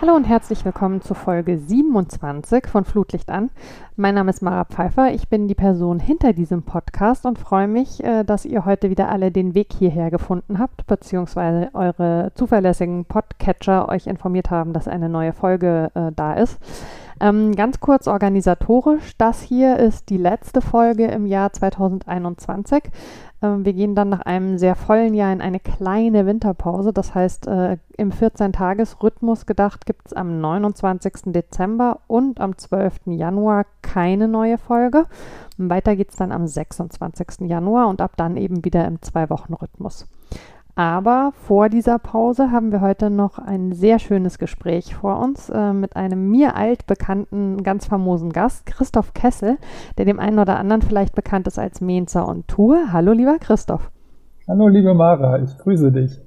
Hallo und herzlich willkommen zu Folge 27 von Flutlicht an. Mein Name ist Mara Pfeiffer. Ich bin die Person hinter diesem Podcast und freue mich, äh, dass ihr heute wieder alle den Weg hierher gefunden habt, beziehungsweise eure zuverlässigen Podcatcher euch informiert haben, dass eine neue Folge äh, da ist. Ähm, ganz kurz organisatorisch, das hier ist die letzte Folge im Jahr 2021. Ähm, wir gehen dann nach einem sehr vollen Jahr in eine kleine Winterpause. Das heißt, äh, im 14-Tages-Rhythmus gedacht gibt es am 29. Dezember und am 12. Januar keine neue Folge. Weiter geht es dann am 26. Januar und ab dann eben wieder im Zwei-Wochen-Rhythmus. Aber vor dieser Pause haben wir heute noch ein sehr schönes Gespräch vor uns äh, mit einem mir altbekannten, ganz famosen Gast, Christoph Kessel, der dem einen oder anderen vielleicht bekannt ist als Menzer und Tour. Hallo, lieber Christoph. Hallo, liebe Mara, ich grüße dich.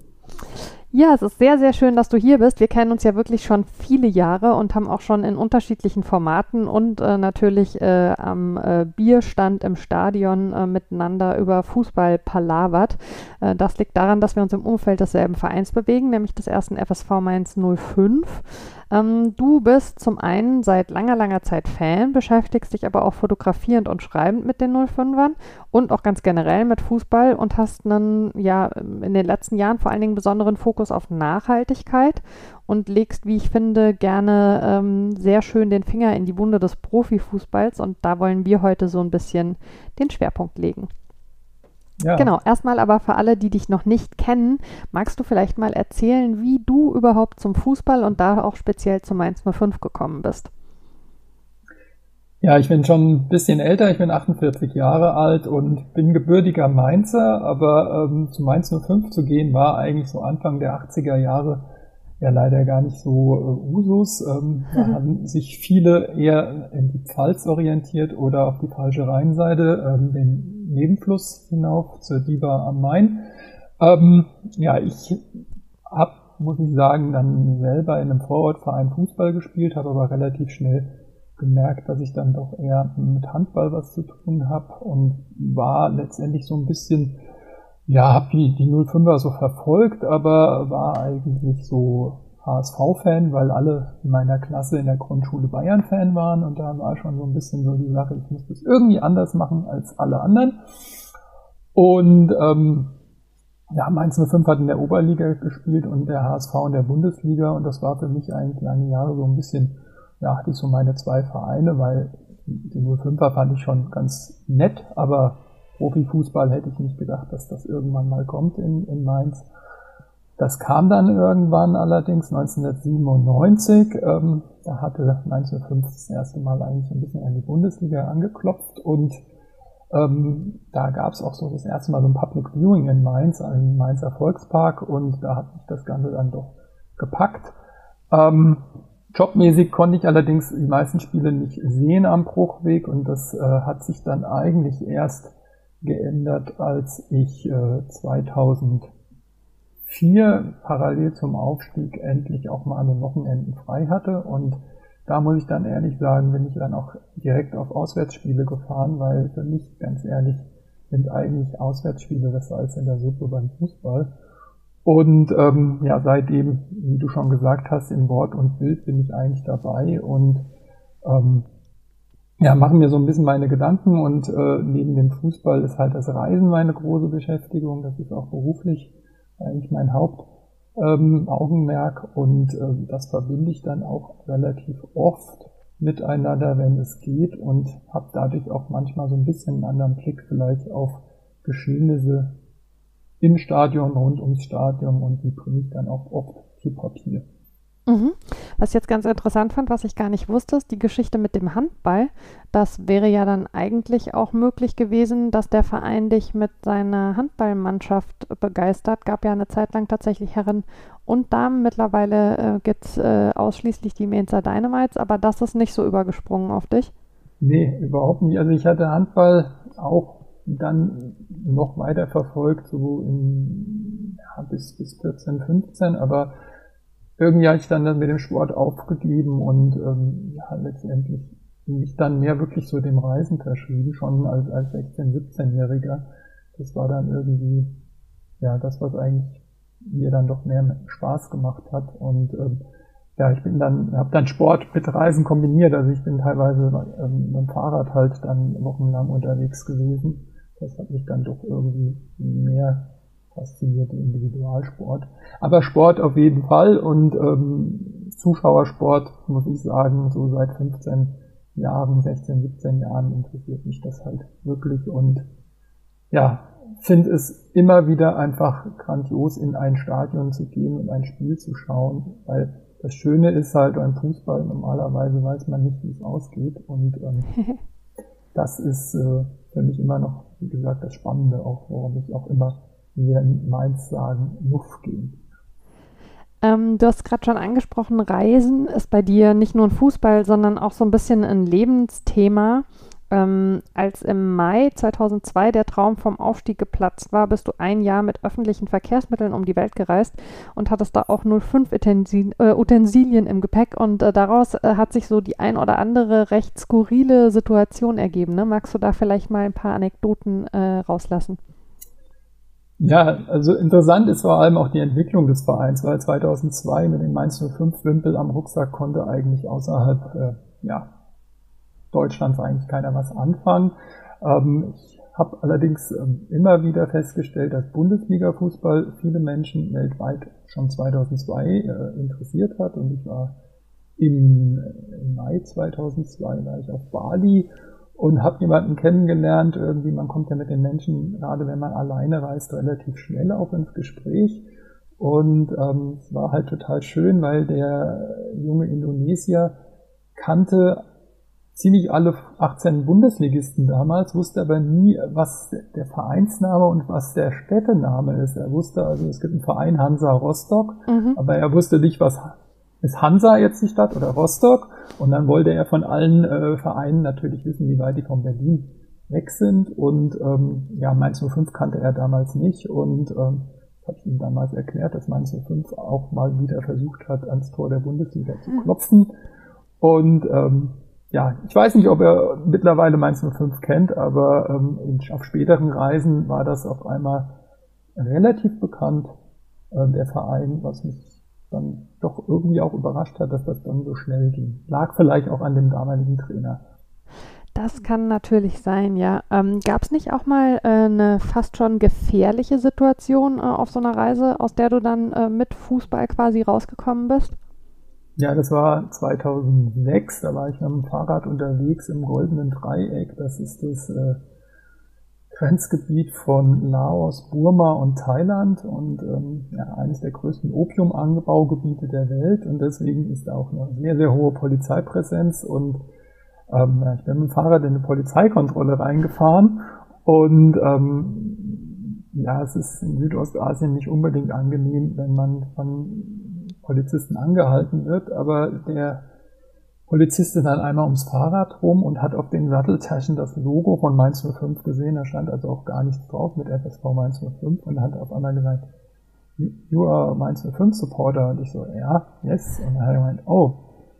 Ja, es ist sehr, sehr schön, dass du hier bist. Wir kennen uns ja wirklich schon viele Jahre und haben auch schon in unterschiedlichen Formaten und äh, natürlich äh, am äh, Bierstand im Stadion äh, miteinander über Fußball palavert. Äh, das liegt daran, dass wir uns im Umfeld desselben Vereins bewegen, nämlich des ersten FSV Mainz 05. Ähm, du bist zum einen seit langer, langer Zeit Fan, beschäftigst dich aber auch fotografierend und schreibend mit den 05ern und auch ganz generell mit Fußball und hast dann ja in den letzten Jahren vor allen Dingen besonderen Fokus auf Nachhaltigkeit und legst, wie ich finde, gerne ähm, sehr schön den Finger in die Wunde des Profifußballs und da wollen wir heute so ein bisschen den Schwerpunkt legen. Ja. Genau, erstmal aber für alle, die dich noch nicht kennen, magst du vielleicht mal erzählen, wie du überhaupt zum Fußball und da auch speziell zum Mainz 05 gekommen bist? Ja, ich bin schon ein bisschen älter, ich bin 48 Jahre alt und bin gebürtiger Mainzer, aber ähm, zu Mainz 05 zu gehen war eigentlich so Anfang der 80er Jahre ja leider gar nicht so äh, Usus. Ähm, da haben sich viele eher in die Pfalz orientiert oder auf die falsche Rheinseite, ähm, den Nebenfluss hinauf zur Diva am Main. Ähm, ja, ich habe, muss ich sagen, dann selber in einem Vorortverein Fußball gespielt, habe aber relativ schnell gemerkt, dass ich dann doch eher mit Handball was zu tun habe und war letztendlich so ein bisschen, ja, habe die, die 05er so verfolgt, aber war eigentlich so HSV-Fan, weil alle in meiner Klasse in der Grundschule Bayern-Fan waren und da war schon so ein bisschen so die Sache, ich muss das irgendwie anders machen als alle anderen. Und ähm, ja, Mainz 05 hat in der Oberliga gespielt und der HSV in der Bundesliga und das war für mich eigentlich lange Jahre so ein bisschen, ja, hatte ich so meine zwei Vereine, weil die 05er fand ich schon ganz nett, aber Profifußball hätte ich nicht gedacht, dass das irgendwann mal kommt in, in Mainz. Das kam dann irgendwann allerdings 1997. Ähm, da hatte 1905 das erste Mal eigentlich ein bisschen an die Bundesliga angeklopft und ähm, da gab es auch so das erste Mal so ein Public Viewing in Mainz, im Mainzer Volkspark und da hat mich das Ganze dann doch gepackt. Ähm, jobmäßig konnte ich allerdings die meisten Spiele nicht sehen am Bruchweg und das äh, hat sich dann eigentlich erst geändert, als ich äh, 2000 vier parallel zum Aufstieg endlich auch mal an den Wochenenden frei hatte. Und da muss ich dann ehrlich sagen, bin ich dann auch direkt auf Auswärtsspiele gefahren, weil für mich ganz ehrlich sind eigentlich Auswärtsspiele das Salz in der Suppe beim Fußball. Und ähm, ja, seitdem, wie du schon gesagt hast, in Wort und Bild bin ich eigentlich dabei und ähm, ja, machen mir so ein bisschen meine Gedanken und äh, neben dem Fußball ist halt das Reisen meine große Beschäftigung. Das ist auch beruflich eigentlich mein Hauptaugenmerk ähm, und äh, das verbinde ich dann auch relativ oft miteinander, wenn es geht und habe dadurch auch manchmal so ein bisschen einen anderen Blick vielleicht auf Geschehnisse im Stadion, rund ums Stadion und die bringe ich dann auch oft zu Papier. Mhm. Was ich jetzt ganz interessant fand, was ich gar nicht wusste, ist die Geschichte mit dem Handball. Das wäre ja dann eigentlich auch möglich gewesen, dass der Verein dich mit seiner Handballmannschaft begeistert. Gab ja eine Zeit lang tatsächlich Herren und Damen. Mittlerweile äh, gibt es äh, ausschließlich die Mainzer Dynamites, aber das ist nicht so übergesprungen auf dich. Nee, überhaupt nicht. Also ich hatte Handball auch dann noch weiter verfolgt, so in, ja, bis, bis 14, 15, aber irgendwie habe ich dann, dann mit dem Sport aufgegeben und ähm, ja, letztendlich mich dann mehr wirklich so dem Reisen verschrieben, schon als, als 16-, 17-Jähriger. Das war dann irgendwie ja das, was eigentlich mir dann doch mehr Spaß gemacht hat. Und ähm, ja, ich bin dann, habe dann Sport mit Reisen kombiniert. Also ich bin teilweise ähm, mit dem Fahrrad halt dann wochenlang unterwegs gewesen. Das hat mich dann doch irgendwie mehr fasziniert, Individualsport. Aber Sport auf jeden Fall und ähm, Zuschauersport, muss ich sagen, so seit 15 Jahren, 16, 17 Jahren interessiert mich das halt wirklich und ja, finde es immer wieder einfach grandios, in ein Stadion zu gehen und ein Spiel zu schauen, weil das Schöne ist halt beim Fußball, normalerweise weiß man nicht, wie es ausgeht und ähm, das ist äh, für mich immer noch, wie gesagt, das Spannende, auch warum ich auch immer wir in Mainz sagen, Nuff gehen. Ähm, du hast gerade schon angesprochen, Reisen ist bei dir nicht nur ein Fußball, sondern auch so ein bisschen ein Lebensthema. Ähm, als im Mai 2002 der Traum vom Aufstieg geplatzt war, bist du ein Jahr mit öffentlichen Verkehrsmitteln um die Welt gereist und hattest da auch 05 Utensil äh, Utensilien im Gepäck und äh, daraus äh, hat sich so die ein oder andere recht skurrile Situation ergeben. Ne? Magst du da vielleicht mal ein paar Anekdoten äh, rauslassen? Ja, also interessant ist vor allem auch die Entwicklung des Vereins, weil 2002 mit dem Mainz 05 Wimpel am Rucksack konnte eigentlich außerhalb äh, ja, Deutschlands eigentlich keiner was anfangen. Ähm, ich habe allerdings ähm, immer wieder festgestellt, dass Bundesliga-Fußball viele Menschen weltweit schon 2002 äh, interessiert hat und ich war im, im Mai 2002 war ich auf Bali und habe jemanden kennengelernt, irgendwie, man kommt ja mit den Menschen, gerade wenn man alleine reist, relativ schnell auch ins Gespräch. Und ähm, es war halt total schön, weil der junge Indonesier kannte ziemlich alle 18 Bundesligisten damals, wusste aber nie, was der Vereinsname und was der Städtename ist. Er wusste also, es gibt einen Verein Hansa Rostock, mhm. aber er wusste nicht, was ist Hansa jetzt die Stadt oder Rostock? Und dann wollte er von allen äh, Vereinen natürlich wissen, wie weit die von Berlin weg sind. Und ähm, ja, Mainz 05 kannte er damals nicht. Und ähm, habe ich ihm damals erklärt, dass Mainz 05 auch mal wieder versucht hat, ans Tor der Bundesliga zu hm. klopfen. Und ähm, ja, ich weiß nicht, ob er mittlerweile Mainz 05 kennt, aber ähm, auf späteren Reisen war das auf einmal relativ bekannt, äh, der Verein, was mich dann doch irgendwie auch überrascht hat, dass das dann so schnell ging. Lag vielleicht auch an dem damaligen Trainer. Das kann natürlich sein, ja. Ähm, Gab es nicht auch mal äh, eine fast schon gefährliche Situation äh, auf so einer Reise, aus der du dann äh, mit Fußball quasi rausgekommen bist? Ja, das war 2006. Da war ich mit dem Fahrrad unterwegs im Goldenen Dreieck. Das ist das äh, Grenzgebiet von Laos, Burma und Thailand und ähm, ja, eines der größten Opiumanbaugebiete der Welt. Und deswegen ist da auch eine sehr, sehr hohe Polizeipräsenz. Und ähm, ja, ich bin mit dem Fahrrad in eine Polizeikontrolle reingefahren. Und ähm, ja, es ist in Südostasien nicht unbedingt angenehm, wenn man von Polizisten angehalten wird, aber der Polizist ist dann einmal ums Fahrrad rum und hat auf den Satteltaschen das Logo von Mainz 05 gesehen. Da stand also auch gar nichts drauf mit FSV Mainz 05 und hat auf einmal gesagt, you are Mainz 05 Supporter. Und ich so, ja, yes. Und dann hat er gemeint, oh,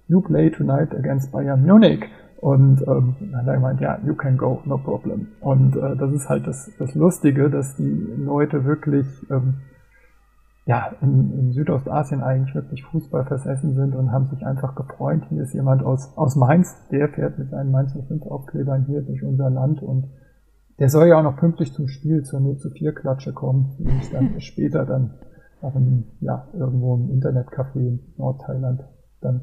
you play tonight against Bayern Munich. Und ähm, dann hat er gemeint, ja, you can go, no problem. Und äh, das ist halt das, das Lustige, dass die Leute wirklich ähm, ja, in, in Südostasien eigentlich wirklich Fußball versessen sind und haben sich einfach gefreut. Hier ist jemand aus, aus Mainz, der fährt mit seinen Mainz 05 Aufklebern hier durch unser Land und der soll ja auch noch pünktlich zum Spiel zur 0 zu 4 Klatsche kommen, die ich dann später dann auch in, ja, irgendwo im Internetcafé in Nordthailand dann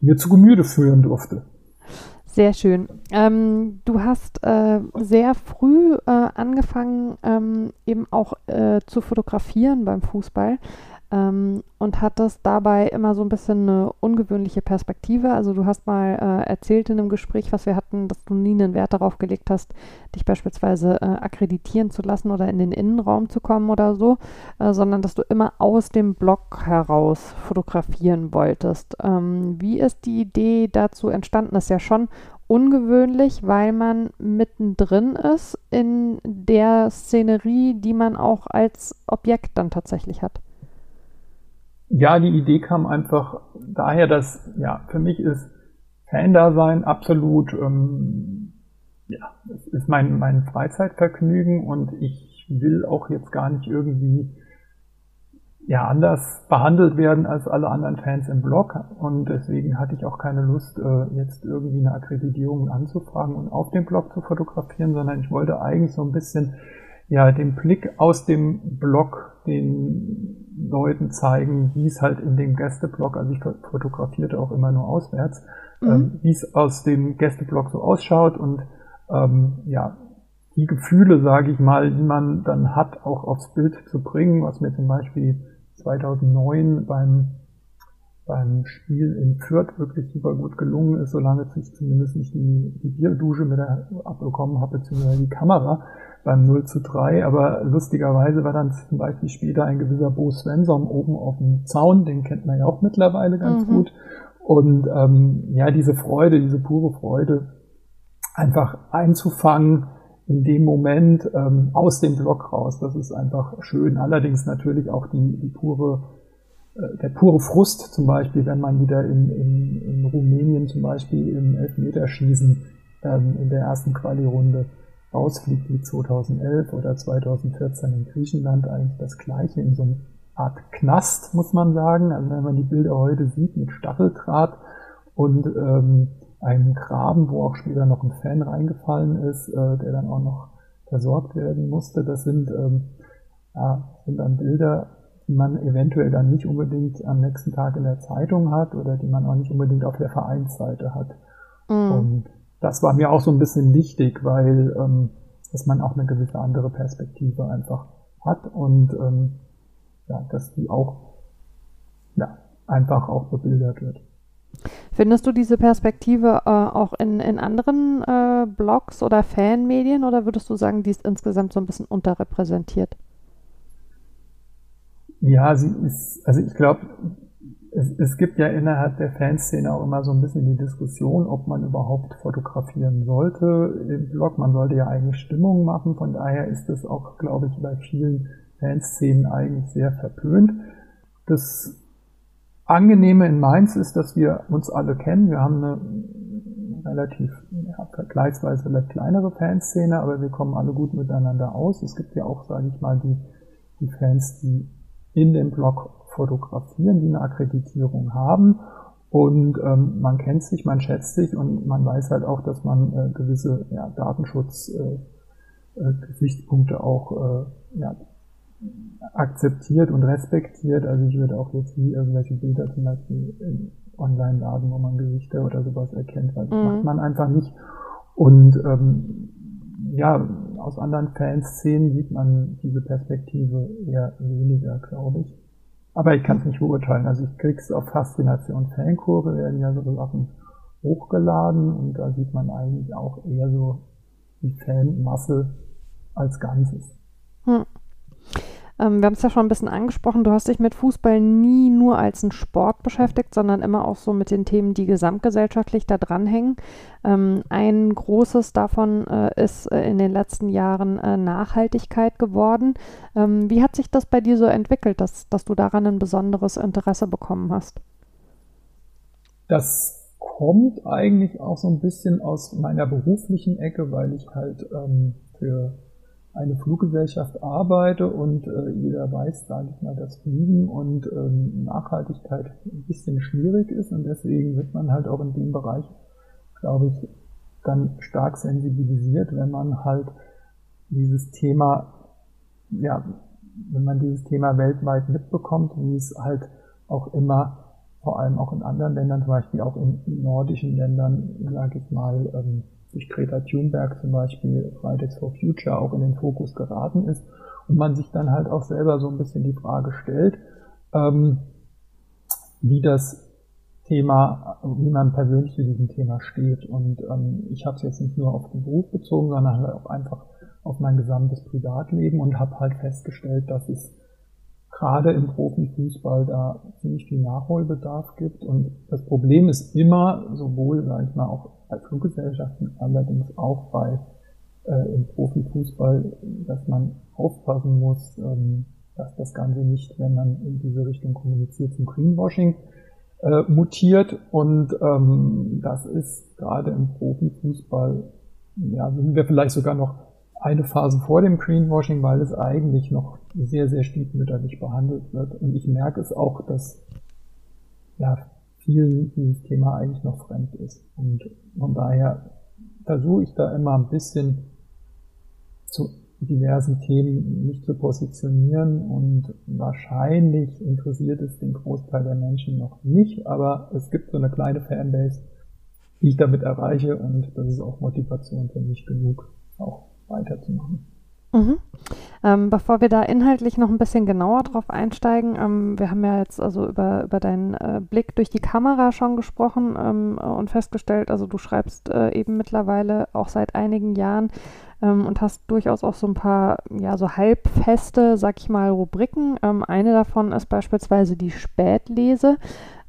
mir zu Gemüte führen durfte. Sehr schön. Ähm, du hast äh, sehr früh äh, angefangen, ähm, eben auch äh, zu fotografieren beim Fußball. Ähm, und hattest dabei immer so ein bisschen eine ungewöhnliche Perspektive. Also du hast mal äh, erzählt in einem Gespräch, was wir hatten, dass du nie einen Wert darauf gelegt hast, dich beispielsweise äh, akkreditieren zu lassen oder in den Innenraum zu kommen oder so, äh, sondern dass du immer aus dem Blog heraus fotografieren wolltest. Ähm, wie ist die Idee dazu entstanden? Das ist ja schon ungewöhnlich, weil man mittendrin ist in der Szenerie, die man auch als Objekt dann tatsächlich hat. Ja, die Idee kam einfach daher, dass ja für mich ist Fan-Dasein absolut ähm, ja, es ist mein, mein Freizeitvergnügen und ich will auch jetzt gar nicht irgendwie ja, anders behandelt werden als alle anderen Fans im Blog. Und deswegen hatte ich auch keine Lust, äh, jetzt irgendwie eine Akkreditierung anzufragen und auf dem Blog zu fotografieren, sondern ich wollte eigentlich so ein bisschen ja, den Blick aus dem Blog den Leuten zeigen, wie es halt in dem Gästeblog, also ich fotografierte auch immer nur auswärts, mhm. ähm, wie es aus dem Gästeblog so ausschaut und ähm, ja, die Gefühle, sage ich mal, die man dann hat, auch aufs Bild zu bringen, was mir zum Beispiel 2009 beim, beim Spiel in Fürth wirklich super gut gelungen ist, solange ich zumindest nicht die, die Bierdusche mit der abbekommen habe, beziehungsweise die Kamera beim 0 zu 3. Aber lustigerweise war dann zum Beispiel später ein gewisser Bo Svensson oben auf dem Zaun, den kennt man ja auch mittlerweile ganz mhm. gut. Und ähm, ja, diese Freude, diese pure Freude, einfach einzufangen, in dem Moment ähm, aus dem Block raus. Das ist einfach schön. Allerdings natürlich auch die, die pure, äh, der pure Frust zum Beispiel, wenn man wieder in, in, in Rumänien zum Beispiel im Elfmeterschießen ähm, in der ersten Quali-Runde rausfliegt wie 2011 oder 2014 in Griechenland eigentlich das gleiche in so einer Art Knast, muss man sagen. Also wenn man die Bilder heute sieht mit Stacheldraht und ähm, einen Graben, wo auch später noch ein Fan reingefallen ist, äh, der dann auch noch versorgt werden musste. Das sind, ähm, ja, sind dann Bilder, die man eventuell dann nicht unbedingt am nächsten Tag in der Zeitung hat oder die man auch nicht unbedingt auf der Vereinsseite hat. Mhm. Und das war mir auch so ein bisschen wichtig, weil ähm, dass man auch eine gewisse andere Perspektive einfach hat und ähm, ja, dass die auch ja, einfach auch bebildert wird. Findest du diese Perspektive äh, auch in, in anderen äh, Blogs oder Fanmedien oder würdest du sagen, die ist insgesamt so ein bisschen unterrepräsentiert? Ja, sie ist, also ich glaube, es, es gibt ja innerhalb der Fanszene auch immer so ein bisschen die Diskussion, ob man überhaupt fotografieren sollte im Blog. Man sollte ja eigentlich Stimmung machen, von daher ist es auch, glaube ich, bei vielen Fanszenen eigentlich sehr verpönt. Das Angenehme in Mainz ist, dass wir uns alle kennen. Wir haben eine relativ ja, vergleichsweise vielleicht kleinere Fanszene, aber wir kommen alle gut miteinander aus. Es gibt ja auch, sage ich mal, die, die Fans, die in dem Blog fotografieren, die eine Akkreditierung haben. Und ähm, man kennt sich, man schätzt sich und man weiß halt auch, dass man äh, gewisse ja, Datenschutz-Gesichtspunkte äh, äh, auch äh, ja, akzeptiert und respektiert. Also ich würde auch jetzt nie irgendwelche Bilder zum Beispiel im Online-Laden, wo man Gesichter oder sowas erkennt, weil das mhm. macht man einfach nicht. Und ähm, ja, aus anderen Fanszenen sieht man diese Perspektive eher weniger, glaube ich. Aber ich kann es nicht beurteilen. Also ich krieg's auf Faszination Fankurve, werden ja so Sachen hochgeladen und da sieht man eigentlich auch eher so die Fanmasse als Ganzes. Hm. Ähm, wir haben es ja schon ein bisschen angesprochen, du hast dich mit Fußball nie nur als ein Sport beschäftigt, sondern immer auch so mit den Themen, die gesamtgesellschaftlich da dranhängen. Ähm, ein großes davon äh, ist äh, in den letzten Jahren äh, Nachhaltigkeit geworden. Ähm, wie hat sich das bei dir so entwickelt, dass, dass du daran ein besonderes Interesse bekommen hast? Das kommt eigentlich auch so ein bisschen aus meiner beruflichen Ecke, weil ich halt ähm, für eine Fluggesellschaft arbeite und äh, jeder weiß, sage ich mal, dass Fliegen und ähm, Nachhaltigkeit ein bisschen schwierig ist und deswegen wird man halt auch in dem Bereich, glaube ich, dann stark sensibilisiert, wenn man halt dieses Thema, ja, wenn man dieses Thema weltweit mitbekommt, wie es halt auch immer, vor allem auch in anderen Ländern, zum Beispiel auch in nordischen Ländern, sage ich mal, ähm, durch Greta Thunberg zum Beispiel Fridays for Future auch in den Fokus geraten ist und man sich dann halt auch selber so ein bisschen die Frage stellt, ähm, wie das Thema, wie man persönlich zu diesem Thema steht. Und ähm, ich habe es jetzt nicht nur auf den Beruf bezogen, sondern halt auch einfach auf mein gesamtes Privatleben und habe halt festgestellt, dass es gerade im Profifußball da ziemlich viel Nachholbedarf gibt. Und das Problem ist immer, sowohl, sage ich mal, auch bei Fluggesellschaften, allerdings auch bei äh, im Profifußball, dass man aufpassen muss, ähm, dass das Ganze nicht, wenn man in diese Richtung kommuniziert, zum Greenwashing äh, mutiert. Und ähm, das ist gerade im Profifußball, ja, sind wir vielleicht sogar noch eine Phase vor dem Greenwashing, weil es eigentlich noch sehr, sehr stiefmütterlich behandelt wird. Und ich merke es auch, dass ja, vielen dieses Thema eigentlich noch fremd ist. Und von daher versuche ich da immer ein bisschen zu diversen Themen mich zu positionieren und wahrscheinlich interessiert es den Großteil der Menschen noch nicht, aber es gibt so eine kleine Fanbase, die ich damit erreiche und das ist auch Motivation für mich genug, auch weiterzumachen. Mhm. Ähm, bevor wir da inhaltlich noch ein bisschen genauer drauf einsteigen, ähm, wir haben ja jetzt also über, über deinen äh, Blick durch die Kamera schon gesprochen ähm, und festgestellt, also du schreibst äh, eben mittlerweile auch seit einigen Jahren ähm, und hast durchaus auch so ein paar, ja, so halbfeste, sag ich mal, Rubriken. Ähm, eine davon ist beispielsweise die Spätlese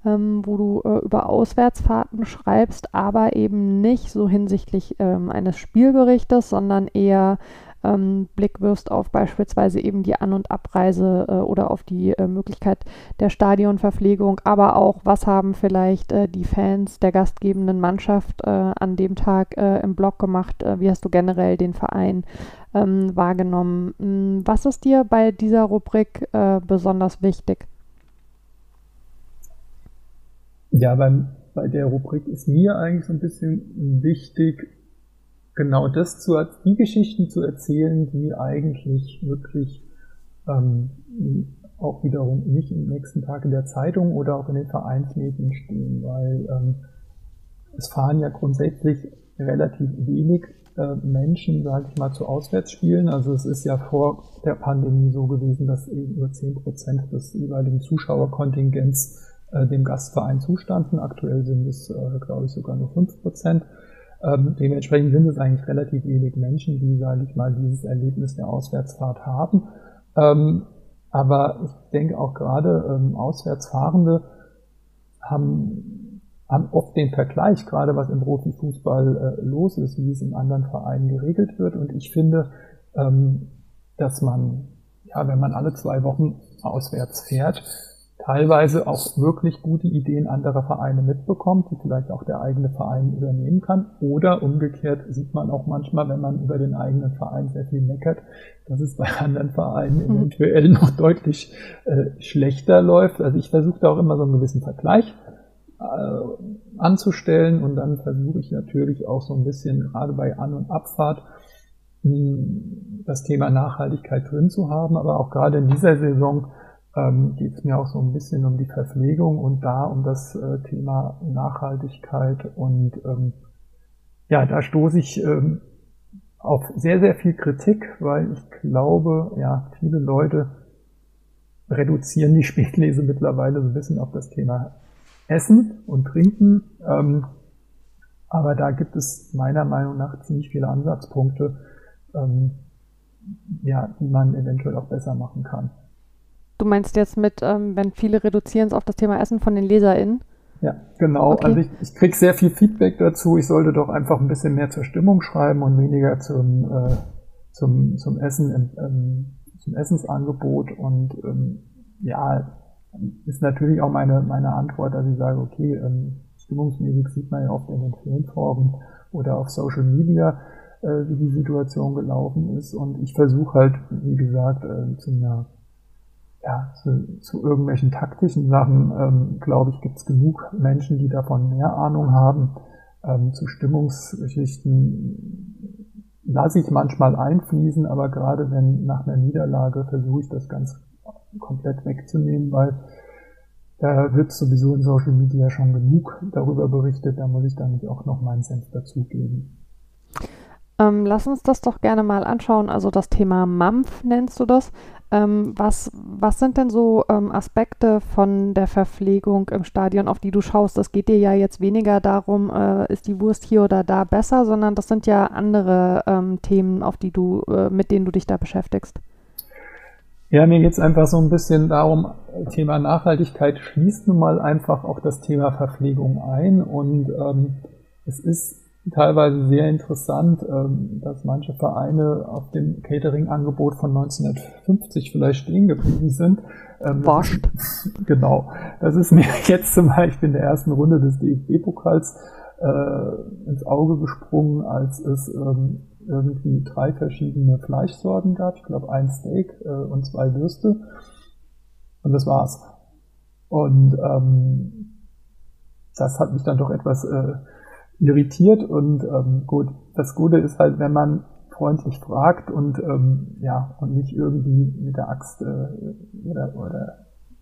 ähm, wo du äh, über Auswärtsfahrten schreibst, aber eben nicht so hinsichtlich ähm, eines Spielberichtes, sondern eher ähm, Blick wirfst auf beispielsweise eben die An- und Abreise äh, oder auf die äh, Möglichkeit der Stadionverpflegung, aber auch, was haben vielleicht äh, die Fans der gastgebenden Mannschaft äh, an dem Tag äh, im Blog gemacht, äh, wie hast du generell den Verein ähm, wahrgenommen. Hm, was ist dir bei dieser Rubrik besonders wichtig? Ja, beim, bei der Rubrik ist mir eigentlich so ein bisschen wichtig, genau das zu, die Geschichten zu erzählen, die eigentlich wirklich ähm, auch wiederum nicht im nächsten Tag in der Zeitung oder auch in den Vereinsmedien stehen, weil ähm, es fahren ja grundsätzlich relativ wenig äh, Menschen, sage ich mal, zu Auswärtsspielen. Also es ist ja vor der Pandemie so gewesen, dass eben nur zehn Prozent des jeweiligen Zuschauerkontingents äh, dem Gastverein zustanden. Aktuell sind es, äh, glaube ich, sogar nur fünf Prozent. Ähm, dementsprechend sind es eigentlich relativ wenig Menschen, die, sage ich mal, dieses Erlebnis der Auswärtsfahrt haben. Ähm, aber ich denke auch gerade ähm, Auswärtsfahrende haben, haben oft den Vergleich, gerade was im Profifußball äh, los ist, wie es in anderen Vereinen geregelt wird. Und ich finde, ähm, dass man, ja, wenn man alle zwei Wochen auswärts fährt, teilweise auch wirklich gute Ideen anderer Vereine mitbekommt, die vielleicht auch der eigene Verein übernehmen kann. Oder umgekehrt sieht man auch manchmal, wenn man über den eigenen Verein sehr viel meckert, dass es bei anderen Vereinen mhm. eventuell noch deutlich äh, schlechter läuft. Also ich versuche da auch immer so einen gewissen Vergleich äh, anzustellen und dann versuche ich natürlich auch so ein bisschen gerade bei An- und Abfahrt hm, das Thema Nachhaltigkeit drin zu haben, aber auch gerade in dieser Saison ähm, geht es mir auch so ein bisschen um die Verpflegung und da um das äh, Thema Nachhaltigkeit. Und ähm, ja, da stoße ich ähm, auf sehr, sehr viel Kritik, weil ich glaube, ja, viele Leute reduzieren die Spätlese mittlerweile so ein bisschen auf das Thema Essen und Trinken. Ähm, aber da gibt es meiner Meinung nach ziemlich viele Ansatzpunkte, ähm, ja, die man eventuell auch besser machen kann. Du meinst jetzt mit, ähm, wenn viele reduzieren es auf das Thema Essen von den LeserInnen? Ja, genau. Okay. Also ich, ich kriege sehr viel Feedback dazu. Ich sollte doch einfach ein bisschen mehr zur Stimmung schreiben und weniger zum, äh, zum, zum Essen, ähm, zum Essensangebot. Und ähm, ja, ist natürlich auch meine, meine Antwort, dass ich sage, okay, ähm, stimmungsmäßig sieht man ja oft in den Fanforen oder auf Social Media, äh, wie die Situation gelaufen ist. Und ich versuche halt, wie gesagt, äh, zu einer ja, zu, zu irgendwelchen taktischen Sachen, ähm, glaube ich, gibt es genug Menschen, die davon mehr Ahnung haben. Ähm, zu Stimmungsgeschichten lasse ich manchmal einfließen, aber gerade wenn nach einer Niederlage versuche ich das ganz komplett wegzunehmen, weil da wird sowieso in Social Media schon genug darüber berichtet, da muss ich dann nicht auch noch meinen Senf dazugeben. Ähm, lass uns das doch gerne mal anschauen. Also das Thema Mampf nennst du das. Ähm, was, was sind denn so ähm, Aspekte von der Verpflegung im Stadion, auf die du schaust? Es geht dir ja jetzt weniger darum, äh, ist die Wurst hier oder da besser, sondern das sind ja andere ähm, Themen, auf die du, äh, mit denen du dich da beschäftigst. Ja, mir geht es einfach so ein bisschen darum, Thema Nachhaltigkeit schließt nun mal einfach auch das Thema Verpflegung ein und ähm, es ist teilweise sehr interessant, ähm, dass manche Vereine auf dem Catering-Angebot von 1950 vielleicht stehen geblieben sind. Ähm, Wascht. Genau. Das ist mir jetzt zum Beispiel in der ersten Runde des DFB-Pokals äh, ins Auge gesprungen, als es ähm, irgendwie drei verschiedene Fleischsorten gab. Ich glaube, ein Steak äh, und zwei Würste. Und das war's. Und ähm, das hat mich dann doch etwas äh, irritiert und ähm, gut, das Gute ist halt, wenn man freundlich fragt und ähm, ja und nicht irgendwie mit der Axt äh, oder, oder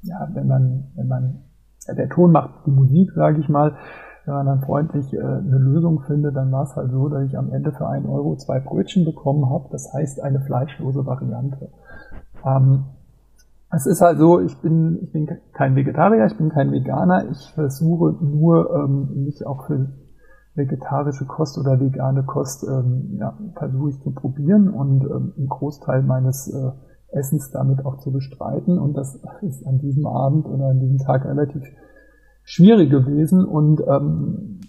ja, wenn man wenn man ja, der Ton macht die Musik, sage ich mal, wenn man dann freundlich äh, eine Lösung findet, dann war es halt so, dass ich am Ende für einen Euro zwei Brötchen bekommen habe. Das heißt eine fleischlose Variante. Ähm, es ist halt so, ich bin, ich bin kein Vegetarier, ich bin kein Veganer. Ich versuche nur, ähm, mich auch für vegetarische Kost oder vegane Kost ähm, ja, versuche ich zu probieren und ähm, einen Großteil meines äh, Essens damit auch zu bestreiten. Und das ist an diesem Abend oder an diesem Tag relativ schwierig gewesen. Und ähm,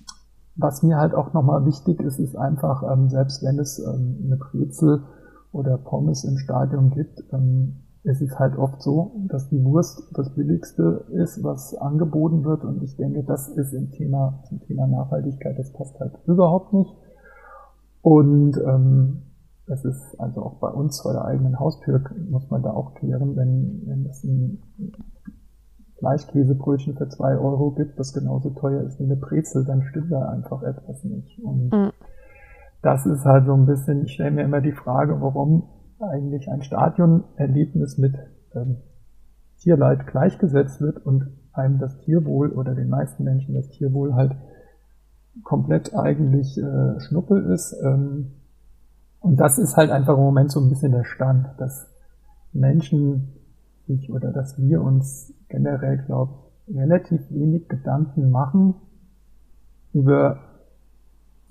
was mir halt auch nochmal wichtig ist, ist einfach, ähm, selbst wenn es ähm, eine Brezel oder Pommes im Stadion gibt, ähm, es ist halt oft so, dass die Wurst das Billigste ist, was angeboten wird. Und ich denke, das ist im Thema, zum Thema Nachhaltigkeit, das passt halt überhaupt nicht. Und ähm, das ist also auch bei uns vor der eigenen Haustür, muss man da auch klären, wenn, wenn es ein Fleischkäsebrötchen für zwei Euro gibt, das genauso teuer ist wie eine Brezel, dann stimmt da einfach etwas nicht. Und mhm. das ist halt so ein bisschen, ich stelle mir immer die Frage, warum eigentlich ein Stadionerlebnis mit ähm, Tierleid gleichgesetzt wird und einem das Tierwohl oder den meisten Menschen das Tierwohl halt komplett eigentlich äh, Schnuppe ist. Ähm, und das ist halt einfach im Moment so ein bisschen der Stand, dass Menschen sich oder dass wir uns generell, glaube ich, relativ wenig Gedanken machen über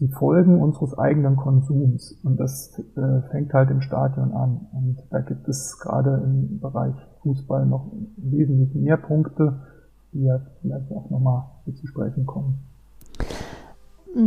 die Folgen unseres eigenen Konsums. Und das äh, fängt halt im Stadion an. Und da gibt es gerade im Bereich Fußball noch wesentlich mehr Punkte, die ja vielleicht auch nochmal zu sprechen kommen.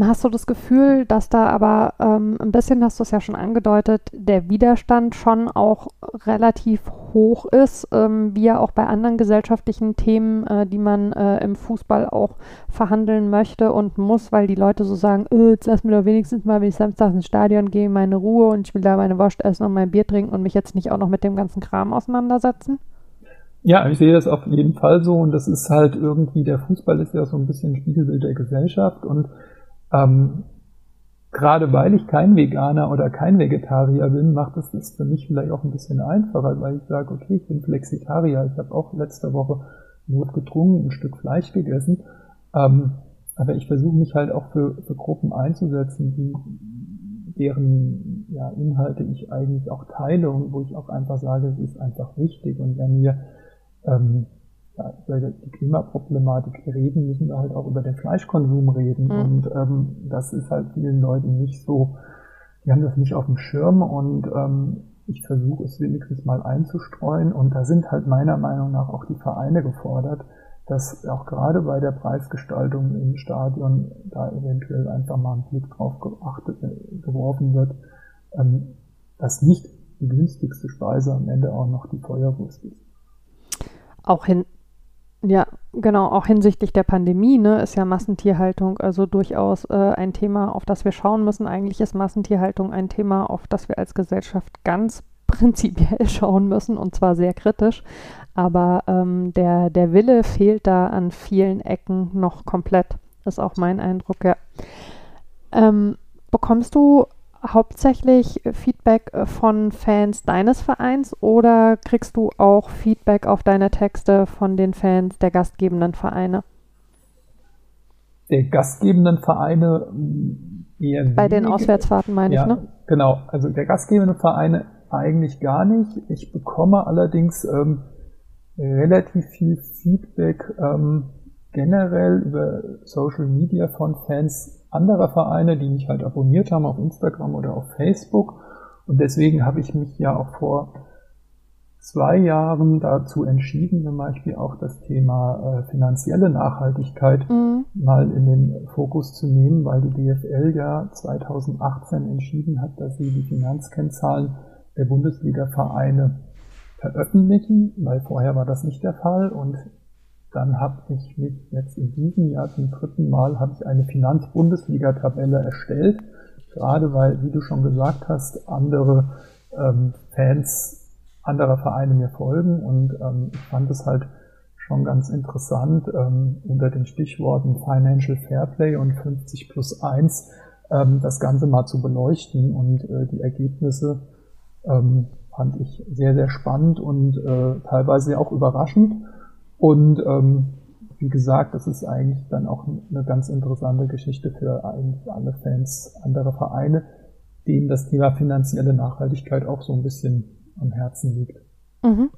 Hast du das Gefühl, dass da aber ähm, ein bisschen, hast du es ja schon angedeutet, der Widerstand schon auch relativ hoch ist, ähm, wie ja auch bei anderen gesellschaftlichen Themen, äh, die man äh, im Fußball auch verhandeln möchte und muss, weil die Leute so sagen, äh, jetzt lass mir doch wenigstens mal, wenn ich samstags ins Stadion gehe, meine Ruhe und ich will da meine Wurst essen und mein Bier trinken und mich jetzt nicht auch noch mit dem ganzen Kram auseinandersetzen? Ja, ich sehe das auf jeden Fall so und das ist halt irgendwie, der Fußball ist ja so ein bisschen Spiegelbild der Gesellschaft und ähm, gerade weil ich kein Veganer oder kein Vegetarier bin, macht es das für mich vielleicht auch ein bisschen einfacher, weil ich sage, okay, ich bin Flexitarier. Ich habe auch letzte Woche Not getrunken, ein Stück Fleisch gegessen. Ähm, aber ich versuche mich halt auch für, für Gruppen einzusetzen, die, deren ja, Inhalte ich eigentlich auch teile und wo ich auch einfach sage, es ist einfach wichtig. Und wenn wir ähm, ja, über die Klimaproblematik reden, müssen wir halt auch über den Fleischkonsum reden. Mhm. Und ähm, das ist halt vielen Leuten nicht so, die haben das nicht auf dem Schirm und ähm, ich versuche es wenigstens mal einzustreuen. Und da sind halt meiner Meinung nach auch die Vereine gefordert, dass auch gerade bei der Preisgestaltung im Stadion da eventuell einfach mal ein Blick drauf geachtet, äh, geworfen wird, ähm, dass nicht die günstigste Speise am Ende auch noch die Feuerwurst ist. Auch hin, ja, genau, auch hinsichtlich der Pandemie ne, ist ja Massentierhaltung also durchaus äh, ein Thema, auf das wir schauen müssen. Eigentlich ist Massentierhaltung ein Thema, auf das wir als Gesellschaft ganz prinzipiell schauen müssen und zwar sehr kritisch. Aber ähm, der, der Wille fehlt da an vielen Ecken noch komplett. Ist auch mein Eindruck, ja. Ähm, bekommst du hauptsächlich Feedback äh, von Fans deines Vereins oder kriegst du auch Feedback auf deine Texte von den Fans der gastgebenden Vereine? Der gastgebenden Vereine mm, eher Bei den Auswärtsfahrten meine ja, ich, ne? Genau, also der gastgebenden Vereine eigentlich gar nicht. Ich bekomme allerdings ähm, relativ viel Feedback ähm, generell über Social Media von Fans anderer Vereine, die mich halt abonniert haben auf Instagram oder auf Facebook. Und deswegen habe ich mich ja auch vor zwei Jahren dazu entschieden, zum Beispiel auch das Thema äh, finanzielle Nachhaltigkeit mhm. mal in den Fokus zu nehmen, weil die DFL ja 2018 entschieden hat, dass sie die Finanzkennzahlen der Bundesliga-Vereine veröffentlichen, weil vorher war das nicht der Fall und dann habe ich mich jetzt in diesem Jahr zum dritten Mal habe ich eine Finanz-Bundesliga-Tabelle erstellt, gerade weil, wie du schon gesagt hast, andere ähm, Fans anderer Vereine mir folgen. Und ähm, ich fand es halt schon ganz interessant ähm, unter den Stichworten Financial Fairplay und 50 plus 1 ähm, das Ganze mal zu beleuchten. Und äh, die Ergebnisse ähm, fand ich sehr, sehr spannend und äh, teilweise auch überraschend. Und ähm, wie gesagt, das ist eigentlich dann auch eine ganz interessante Geschichte für alle Fans anderer Vereine, denen das Thema finanzielle Nachhaltigkeit auch so ein bisschen am Herzen liegt. Mhm.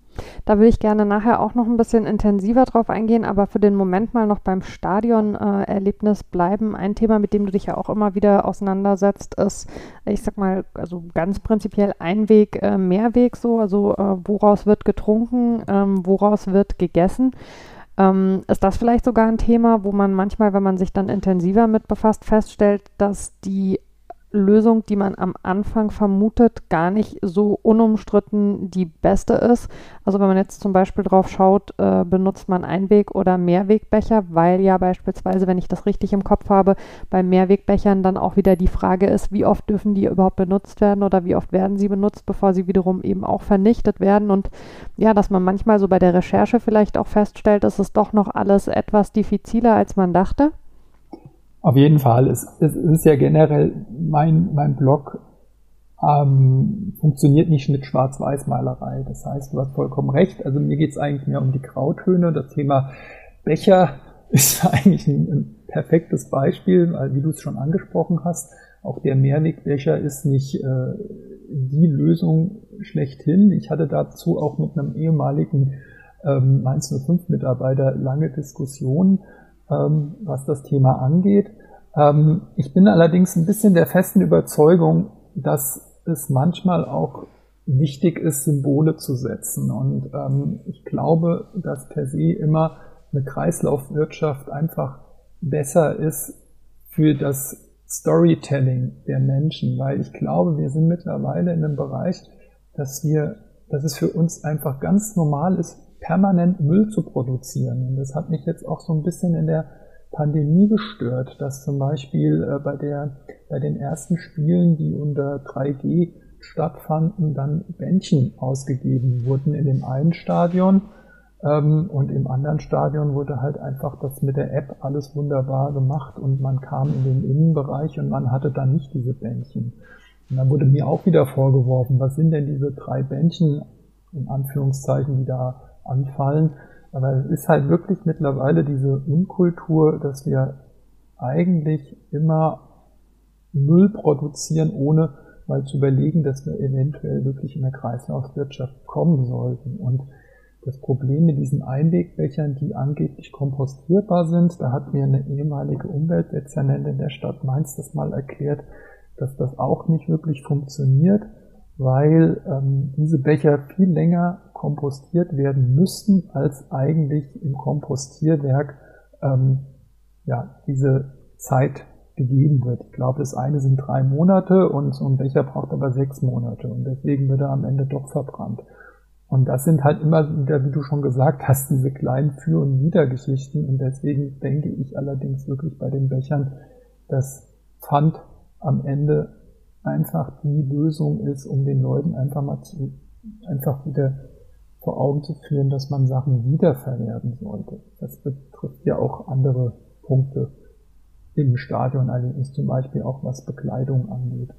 Da will ich gerne nachher auch noch ein bisschen intensiver drauf eingehen, aber für den Moment mal noch beim Stadionerlebnis äh, bleiben. Ein Thema, mit dem du dich ja auch immer wieder auseinandersetzt, ist, ich sag mal, also ganz prinzipiell Einweg, äh, Mehrweg so, also äh, woraus wird getrunken, ähm, woraus wird gegessen. Ähm, ist das vielleicht sogar ein Thema, wo man manchmal, wenn man sich dann intensiver mit befasst, feststellt, dass die Lösung, die man am Anfang vermutet, gar nicht so unumstritten die beste ist. Also wenn man jetzt zum Beispiel drauf schaut, äh, benutzt man Einweg- oder Mehrwegbecher, weil ja beispielsweise, wenn ich das richtig im Kopf habe, bei Mehrwegbechern dann auch wieder die Frage ist, wie oft dürfen die überhaupt benutzt werden oder wie oft werden sie benutzt, bevor sie wiederum eben auch vernichtet werden. Und ja, dass man manchmal so bei der Recherche vielleicht auch feststellt, ist es doch noch alles etwas diffiziler, als man dachte. Auf jeden Fall. Es, es ist ja generell mein, mein Blog ähm, funktioniert nicht mit Schwarz-Weiß-Malerei. Das heißt, du hast vollkommen recht. Also mir geht es eigentlich mehr um die Grautöne. Das Thema Becher ist eigentlich ein, ein perfektes Beispiel, weil wie du es schon angesprochen hast, auch der Mehrwegbecher ist nicht äh, die Lösung schlechthin. Ich hatte dazu auch mit einem ehemaligen ähm, Mainz 05 Mitarbeiter lange Diskussionen ähm, was das Thema angeht. Ähm, ich bin allerdings ein bisschen der festen Überzeugung, dass es manchmal auch wichtig ist, Symbole zu setzen. Und ähm, ich glaube, dass per se immer eine Kreislaufwirtschaft einfach besser ist für das Storytelling der Menschen, weil ich glaube, wir sind mittlerweile in einem Bereich, dass wir, dass es für uns einfach ganz normal ist, permanent Müll zu produzieren. Und das hat mich jetzt auch so ein bisschen in der Pandemie gestört, dass zum Beispiel äh, bei, der, bei den ersten Spielen, die unter 3G stattfanden, dann Bändchen ausgegeben wurden in dem einen Stadion ähm, und im anderen Stadion wurde halt einfach das mit der App alles wunderbar gemacht und man kam in den Innenbereich und man hatte dann nicht diese Bändchen. Und dann wurde mir auch wieder vorgeworfen, was sind denn diese drei Bändchen, in Anführungszeichen, die da anfallen. Aber es ist halt wirklich mittlerweile diese Unkultur, dass wir eigentlich immer Müll produzieren, ohne mal zu überlegen, dass wir eventuell wirklich in der Kreislaufwirtschaft kommen sollten. Und das Problem mit diesen Einwegbechern, die angeblich kompostierbar sind, da hat mir eine ehemalige Umweltdezernentin der Stadt Mainz das mal erklärt, dass das auch nicht wirklich funktioniert, weil ähm, diese Becher viel länger kompostiert werden müssten, als eigentlich im Kompostierwerk ähm, ja, diese Zeit gegeben wird. Ich glaube, das eine sind drei Monate und so ein Becher braucht aber sechs Monate und deswegen wird er am Ende doch verbrannt. Und das sind halt immer wieder, wie du schon gesagt hast, diese kleinen Für- und Widergeschichten und deswegen denke ich allerdings wirklich bei den Bechern, dass Pfand am Ende einfach die Lösung ist, um den Leuten einfach mal zu, einfach wieder vor Augen zu führen, dass man Sachen wiederverwerten sollte. Das betrifft ja auch andere Punkte im Stadion, allerdings zum Beispiel auch was Bekleidung angeht.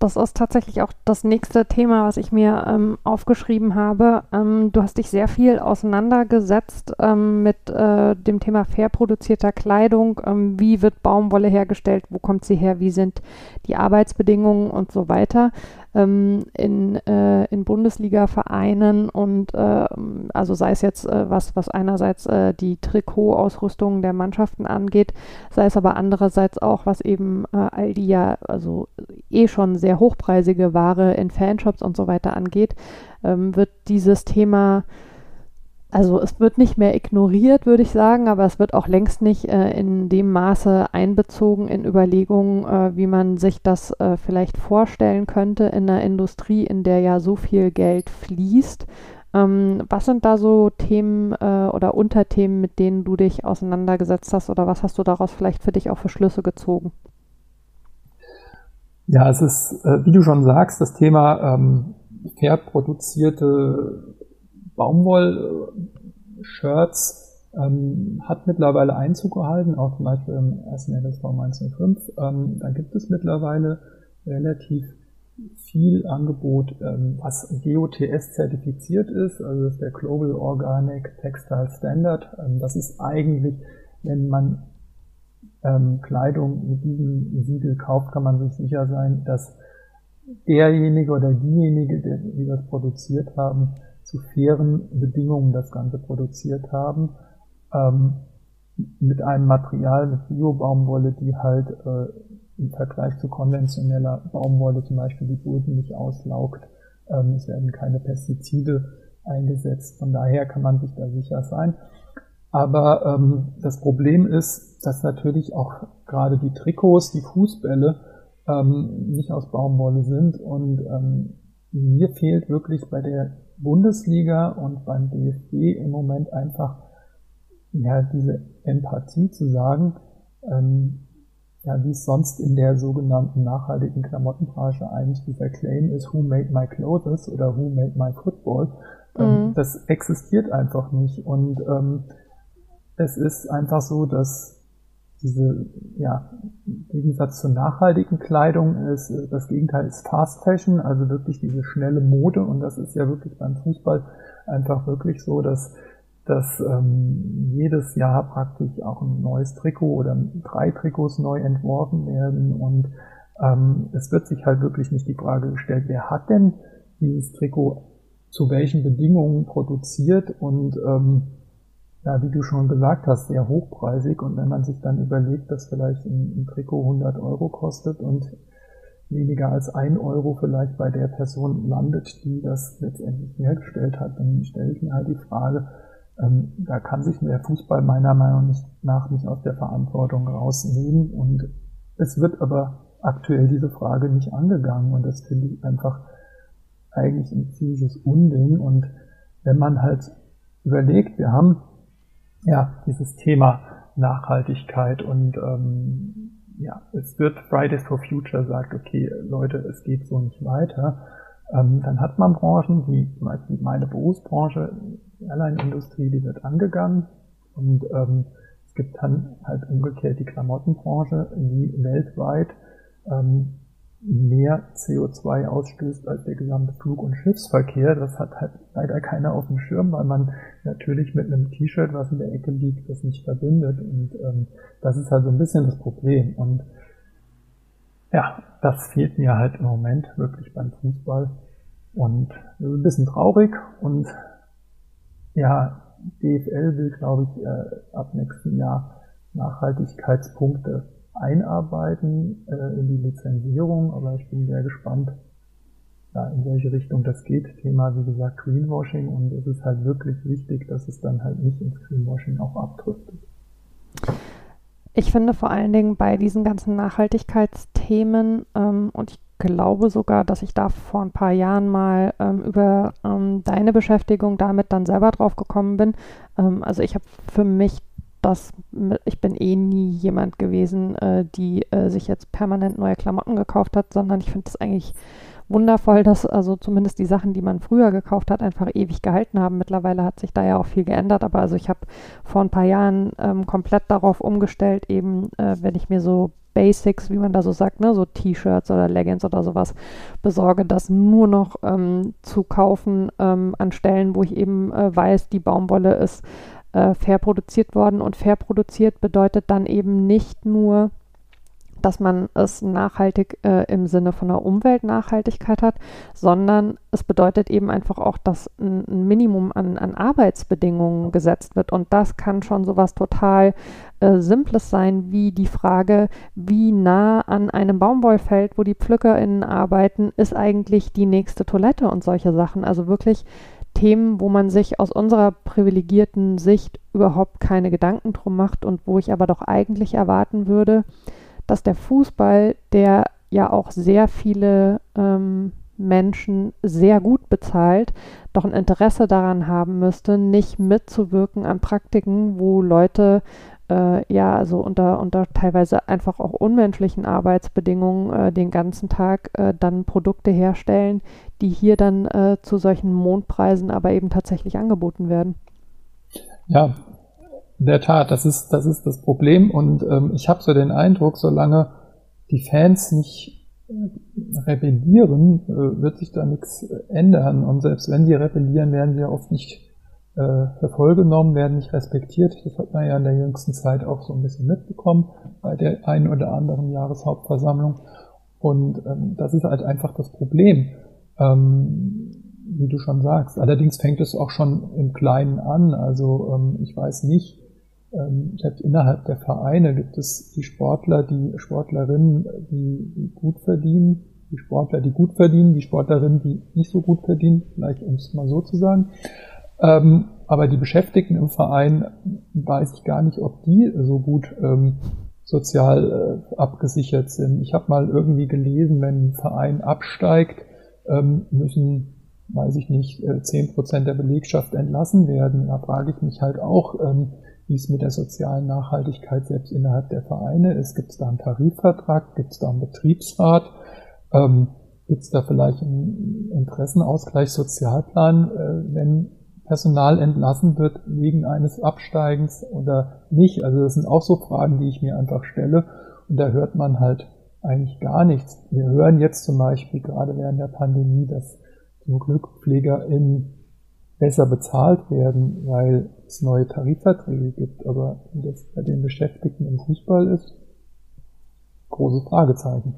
Das ist tatsächlich auch das nächste Thema, was ich mir ähm, aufgeschrieben habe. Ähm, du hast dich sehr viel auseinandergesetzt ähm, mit äh, dem Thema fair produzierter Kleidung. Ähm, wie wird Baumwolle hergestellt? Wo kommt sie her? Wie sind die Arbeitsbedingungen und so weiter? Ähm, in, äh, in Bundesliga-Vereinen und äh, also sei es jetzt äh, was, was einerseits äh, die Trikotausrüstung der Mannschaften angeht, sei es aber andererseits auch, was eben äh, all die ja also eh schon sehr hochpreisige Ware in Fanshops und so weiter angeht, ähm, wird dieses Thema also es wird nicht mehr ignoriert, würde ich sagen, aber es wird auch längst nicht äh, in dem Maße einbezogen in Überlegungen, äh, wie man sich das äh, vielleicht vorstellen könnte in einer Industrie, in der ja so viel Geld fließt. Ähm, was sind da so Themen äh, oder Unterthemen, mit denen du dich auseinandergesetzt hast oder was hast du daraus vielleicht für dich auch für Schlüsse gezogen? Ja, es ist, äh, wie du schon sagst, das Thema ähm, fair produzierte Baumwoll-Shirts ähm, hat mittlerweile Einzug gehalten, auch zum Beispiel im ersten LSV 105. Ähm, da gibt es mittlerweile relativ viel Angebot, ähm, was GOTS zertifiziert ist, also das ist der Global Organic Textile Standard. Ähm, das ist eigentlich, wenn man ähm, Kleidung mit diesem Siegel kauft, kann man sich sicher sein, dass derjenige oder diejenige, die das produziert haben, zu fairen Bedingungen das Ganze produziert haben, ähm, mit einem Material, mit Bio-Baumwolle, die halt äh, im Vergleich zu konventioneller Baumwolle zum Beispiel die Boden nicht auslaugt. Ähm, es werden keine Pestizide eingesetzt. Von daher kann man sich da sicher sein. Aber ähm, das Problem ist, dass natürlich auch gerade die Trikots, die Fußbälle ähm, nicht aus Baumwolle sind. Und ähm, mir fehlt wirklich bei der Bundesliga und beim DFB im Moment einfach ja, diese Empathie zu sagen, ähm, ja, wie es sonst in der sogenannten nachhaltigen Klamottenbranche eigentlich dieser Claim ist, who made my clothes oder who made my football, ähm, mhm. das existiert einfach nicht. Und ähm, es ist einfach so, dass diese, ja, im Gegensatz zur nachhaltigen Kleidung ist, äh, das Gegenteil ist Fast Fashion, also wirklich diese schnelle Mode. Und das ist ja wirklich beim Fußball einfach wirklich so, dass, dass ähm, jedes Jahr praktisch auch ein neues Trikot oder drei Trikots neu entworfen werden. Und ähm, es wird sich halt wirklich nicht die Frage gestellt, wer hat denn dieses Trikot zu welchen Bedingungen produziert. Und ähm, ja, wie du schon gesagt hast, sehr hochpreisig. Und wenn man sich dann überlegt, dass vielleicht ein, ein Trikot 100 Euro kostet und weniger als ein Euro vielleicht bei der Person landet, die das letztendlich hergestellt hat, dann stelle ich mir halt die Frage, ähm, da kann sich der Fußball meiner Meinung nach nicht aus der Verantwortung rausnehmen. Und es wird aber aktuell diese Frage nicht angegangen. Und das finde ich einfach eigentlich ein ziemliches Unding. Und wenn man halt überlegt, wir haben ja, dieses Thema Nachhaltigkeit und ähm, ja, es wird Fridays for Future sagt, okay, Leute, es geht so nicht weiter. Ähm, dann hat man Branchen, wie zum Beispiel meine Berufsbranche, die Airline-Industrie, die wird angegangen und ähm, es gibt dann halt umgekehrt die Klamottenbranche, die weltweit ähm, mehr CO2 ausstößt als der gesamte Flug- und Schiffsverkehr. Das hat halt leider keiner auf dem Schirm, weil man natürlich mit einem T-Shirt, was in der Ecke liegt, das nicht verbindet. Und ähm, das ist halt so ein bisschen das Problem. Und ja, das fehlt mir halt im Moment wirklich beim Fußball. Und ist ein bisschen traurig. Und ja, DFL will, glaube ich, äh, ab nächsten Jahr Nachhaltigkeitspunkte einarbeiten äh, in die Lizenzierung, aber ich bin sehr gespannt, ja, in welche Richtung das geht. Thema, wie gesagt, Greenwashing und es ist halt wirklich wichtig, dass es dann halt nicht ins Greenwashing auch abdriftet. Ich finde vor allen Dingen bei diesen ganzen Nachhaltigkeitsthemen ähm, und ich glaube sogar, dass ich da vor ein paar Jahren mal ähm, über ähm, deine Beschäftigung damit dann selber drauf gekommen bin. Ähm, also ich habe für mich das, ich bin eh nie jemand gewesen, äh, die äh, sich jetzt permanent neue Klamotten gekauft hat, sondern ich finde es eigentlich wundervoll, dass also zumindest die Sachen, die man früher gekauft hat, einfach ewig gehalten haben. Mittlerweile hat sich da ja auch viel geändert, aber also ich habe vor ein paar Jahren ähm, komplett darauf umgestellt, eben äh, wenn ich mir so Basics, wie man da so sagt, ne, so T-Shirts oder Leggings oder sowas besorge, das nur noch ähm, zu kaufen ähm, an Stellen, wo ich eben äh, weiß, die Baumwolle ist äh, fair produziert worden. Und fair produziert bedeutet dann eben nicht nur dass man es nachhaltig äh, im Sinne von der Umweltnachhaltigkeit hat, sondern es bedeutet eben einfach auch, dass ein, ein Minimum an, an, Arbeitsbedingungen gesetzt wird. Und das kann schon so was total äh, Simples sein, wie die Frage, wie nah an einem Baumwollfeld, wo die PflückerInnen arbeiten, ist eigentlich die nächste Toilette und solche Sachen. Also wirklich Themen, wo man sich aus unserer privilegierten Sicht überhaupt keine Gedanken drum macht und wo ich aber doch eigentlich erwarten würde, dass der Fußball, der ja auch sehr viele ähm, Menschen sehr gut bezahlt, doch ein Interesse daran haben müsste, nicht mitzuwirken an Praktiken, wo Leute äh, ja also unter, unter teilweise einfach auch unmenschlichen Arbeitsbedingungen äh, den ganzen Tag äh, dann Produkte herstellen, die hier dann äh, zu solchen Mondpreisen aber eben tatsächlich angeboten werden. Ja, in der Tat, das ist das, ist das Problem. Und ähm, ich habe so den Eindruck, solange die Fans nicht äh, rebellieren, äh, wird sich da nichts ändern. Und selbst wenn sie rebellieren, werden sie oft nicht äh, für werden nicht respektiert. Das hat man ja in der jüngsten Zeit auch so ein bisschen mitbekommen bei der einen oder anderen Jahreshauptversammlung. Und ähm, das ist halt einfach das Problem, ähm, wie du schon sagst. Allerdings fängt es auch schon im Kleinen an. Also ähm, ich weiß nicht, ähm, selbst innerhalb der Vereine gibt es die Sportler, die Sportlerinnen, die, die gut verdienen, die Sportler, die gut verdienen, die Sportlerinnen, die nicht so gut verdienen, vielleicht um es mal so zu sagen. Ähm, aber die Beschäftigten im Verein weiß ich gar nicht, ob die so gut ähm, sozial äh, abgesichert sind. Ich habe mal irgendwie gelesen, wenn ein Verein absteigt, ähm, müssen, weiß ich nicht, äh, zehn Prozent der Belegschaft entlassen werden. Da frage ich mich halt auch, ähm, wie es mit der sozialen Nachhaltigkeit selbst innerhalb der Vereine ist. Gibt es da einen Tarifvertrag? Gibt es da einen Betriebsrat? Ähm, Gibt es da vielleicht einen Interessenausgleich, Sozialplan, äh, wenn Personal entlassen wird wegen eines Absteigens oder nicht? Also das sind auch so Fragen, die ich mir einfach stelle. Und da hört man halt eigentlich gar nichts. Wir hören jetzt zum Beispiel gerade während der Pandemie, dass zum Glück PflegerInnen besser bezahlt werden, weil es neue Tarifverträge gibt. Aber wie das bei den Beschäftigten im Fußball ist, große Fragezeichen.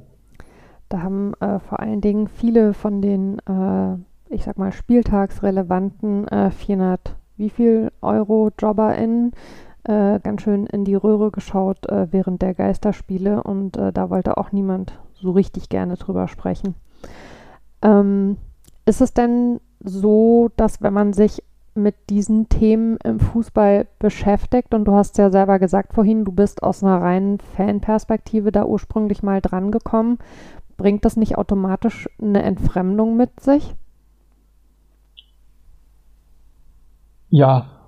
Da haben äh, vor allen Dingen viele von den, äh, ich sag mal, spieltagsrelevanten äh, 400, wie viel Euro JobberInnen äh, ganz schön in die Röhre geschaut äh, während der Geisterspiele und äh, da wollte auch niemand so richtig gerne drüber sprechen. Ähm, ist es denn so, dass wenn man sich mit diesen Themen im Fußball beschäftigt und du hast ja selber gesagt vorhin, du bist aus einer reinen Fanperspektive da ursprünglich mal dran gekommen, bringt das nicht automatisch eine Entfremdung mit sich? Ja,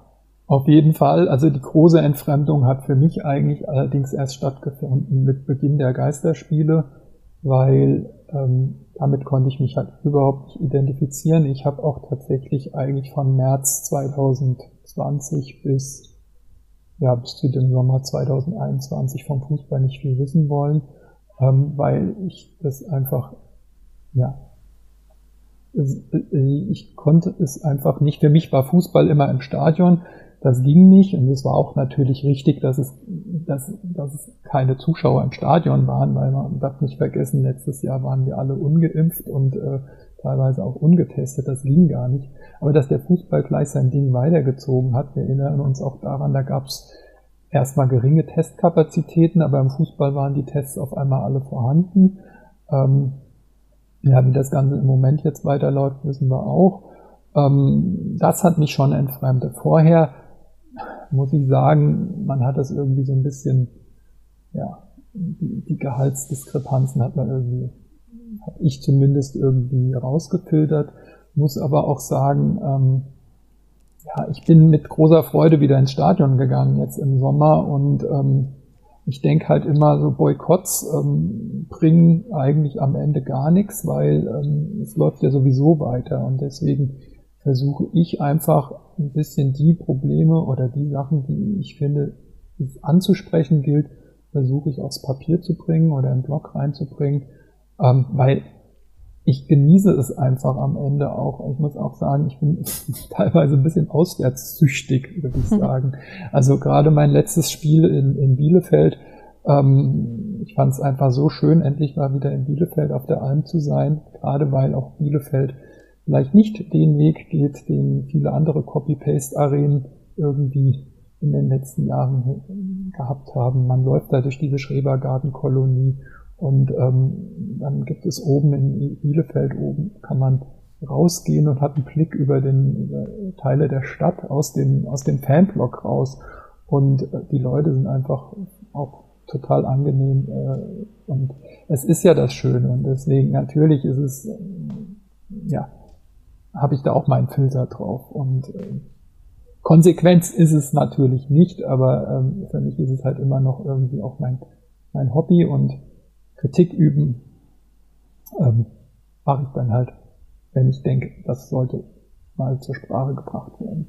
auf jeden Fall. Also die große Entfremdung hat für mich eigentlich allerdings erst stattgefunden mit Beginn der Geisterspiele, weil ähm, damit konnte ich mich halt überhaupt nicht identifizieren. Ich habe auch tatsächlich eigentlich von März 2020 bis, ja, bis zu dem Sommer 2021 vom Fußball nicht viel wissen wollen, ähm, weil ich das einfach, ja, äh, ich konnte es einfach nicht. Für mich war Fußball immer im Stadion. Das ging nicht und es war auch natürlich richtig, dass es, dass, dass es keine Zuschauer im Stadion waren, weil man darf nicht vergessen, letztes Jahr waren wir alle ungeimpft und äh, teilweise auch ungetestet, das ging gar nicht. Aber dass der Fußball gleich sein Ding weitergezogen hat, wir erinnern uns auch daran, da gab es erstmal geringe Testkapazitäten, aber im Fußball waren die Tests auf einmal alle vorhanden. Ähm, ja, wie das Ganze im Moment jetzt weiterläuft, wissen wir auch. Ähm, das hat mich schon entfremdet. Vorher muss ich sagen, man hat das irgendwie so ein bisschen, ja, die, die Gehaltsdiskrepanzen hat man irgendwie, habe ich zumindest irgendwie rausgefiltert, muss aber auch sagen, ähm, ja, ich bin mit großer Freude wieder ins Stadion gegangen jetzt im Sommer und ähm, ich denke halt immer so Boykotts ähm, bringen eigentlich am Ende gar nichts, weil ähm, es läuft ja sowieso weiter und deswegen versuche ich einfach ein bisschen die Probleme oder die Sachen, die ich finde, die es anzusprechen gilt, versuche ich aufs Papier zu bringen oder im Blog reinzubringen, ähm, weil ich genieße es einfach am Ende auch. Ich muss auch sagen, ich bin teilweise ein bisschen auswärtssüchtig, würde ich sagen. Also gerade mein letztes Spiel in, in Bielefeld, Ähm, ich fand es einfach so schön, endlich mal wieder in Bielefeld auf der Alm zu sein, gerade weil auch Bielefeld vielleicht nicht den Weg geht, den viele andere Copy-Paste-Arenen irgendwie in den letzten Jahren gehabt haben. Man läuft da durch diese Schrebergartenkolonie und ähm, dann gibt es oben in Bielefeld oben kann man rausgehen und hat einen Blick über den über Teile der Stadt aus dem aus dem Fanblock raus und äh, die Leute sind einfach auch total angenehm äh, und es ist ja das Schöne und deswegen natürlich ist es äh, ja habe ich da auch meinen Filter drauf. Und äh, Konsequenz ist es natürlich nicht, aber ähm, für mich ist es halt immer noch irgendwie auch mein, mein Hobby und Kritik üben ähm, mache ich dann halt, wenn ich denke, das sollte mal zur Sprache gebracht werden.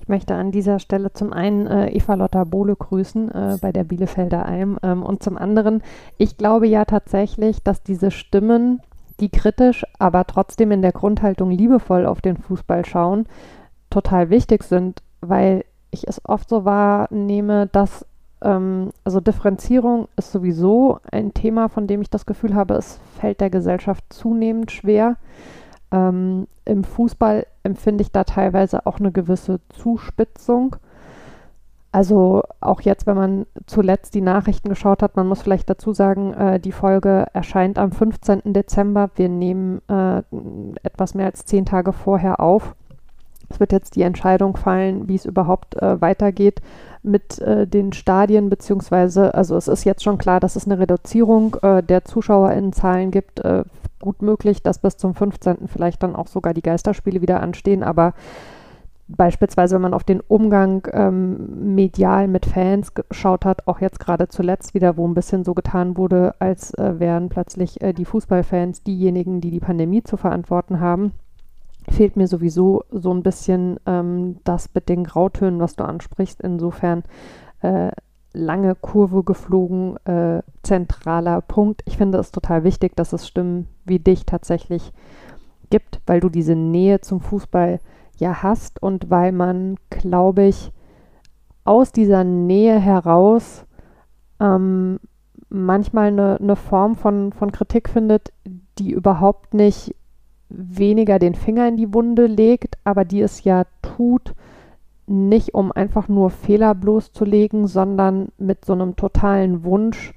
Ich möchte an dieser Stelle zum einen äh, Eva Lotta Bohle grüßen äh, bei der Bielefelder Alm ähm, und zum anderen, ich glaube ja tatsächlich, dass diese Stimmen die kritisch, aber trotzdem in der Grundhaltung liebevoll auf den Fußball schauen, total wichtig sind, weil ich es oft so wahrnehme, dass ähm, also Differenzierung ist sowieso ein Thema, von dem ich das Gefühl habe, es fällt der Gesellschaft zunehmend schwer. Ähm, Im Fußball empfinde ich da teilweise auch eine gewisse Zuspitzung. Also auch jetzt, wenn man zuletzt die Nachrichten geschaut hat, man muss vielleicht dazu sagen, äh, die Folge erscheint am 15. Dezember. Wir nehmen äh, etwas mehr als zehn Tage vorher auf. Es wird jetzt die Entscheidung fallen, wie es überhaupt äh, weitergeht mit äh, den Stadien, beziehungsweise, also es ist jetzt schon klar, dass es eine Reduzierung äh, der ZuschauerInnenzahlen gibt. Äh, gut möglich, dass bis zum 15. vielleicht dann auch sogar die Geisterspiele wieder anstehen, aber beispielsweise, wenn man auf den Umgang ähm, medial mit Fans geschaut hat, auch jetzt gerade zuletzt wieder, wo ein bisschen so getan wurde, als äh, wären plötzlich äh, die Fußballfans diejenigen, die die Pandemie zu verantworten haben, fehlt mir sowieso so ein bisschen ähm, das mit den Grautönen, was du ansprichst. Insofern äh, lange Kurve geflogen, äh, zentraler Punkt. Ich finde es total wichtig, dass es Stimmen wie dich tatsächlich gibt, weil du diese Nähe zum Fußball ja hast und weil man, glaube ich, aus dieser Nähe heraus ähm, manchmal eine, eine Form von, von Kritik findet, die überhaupt nicht weniger den Finger in die Wunde legt, aber die es ja tut, nicht um einfach nur Fehler bloßzulegen, sondern mit so einem totalen Wunsch,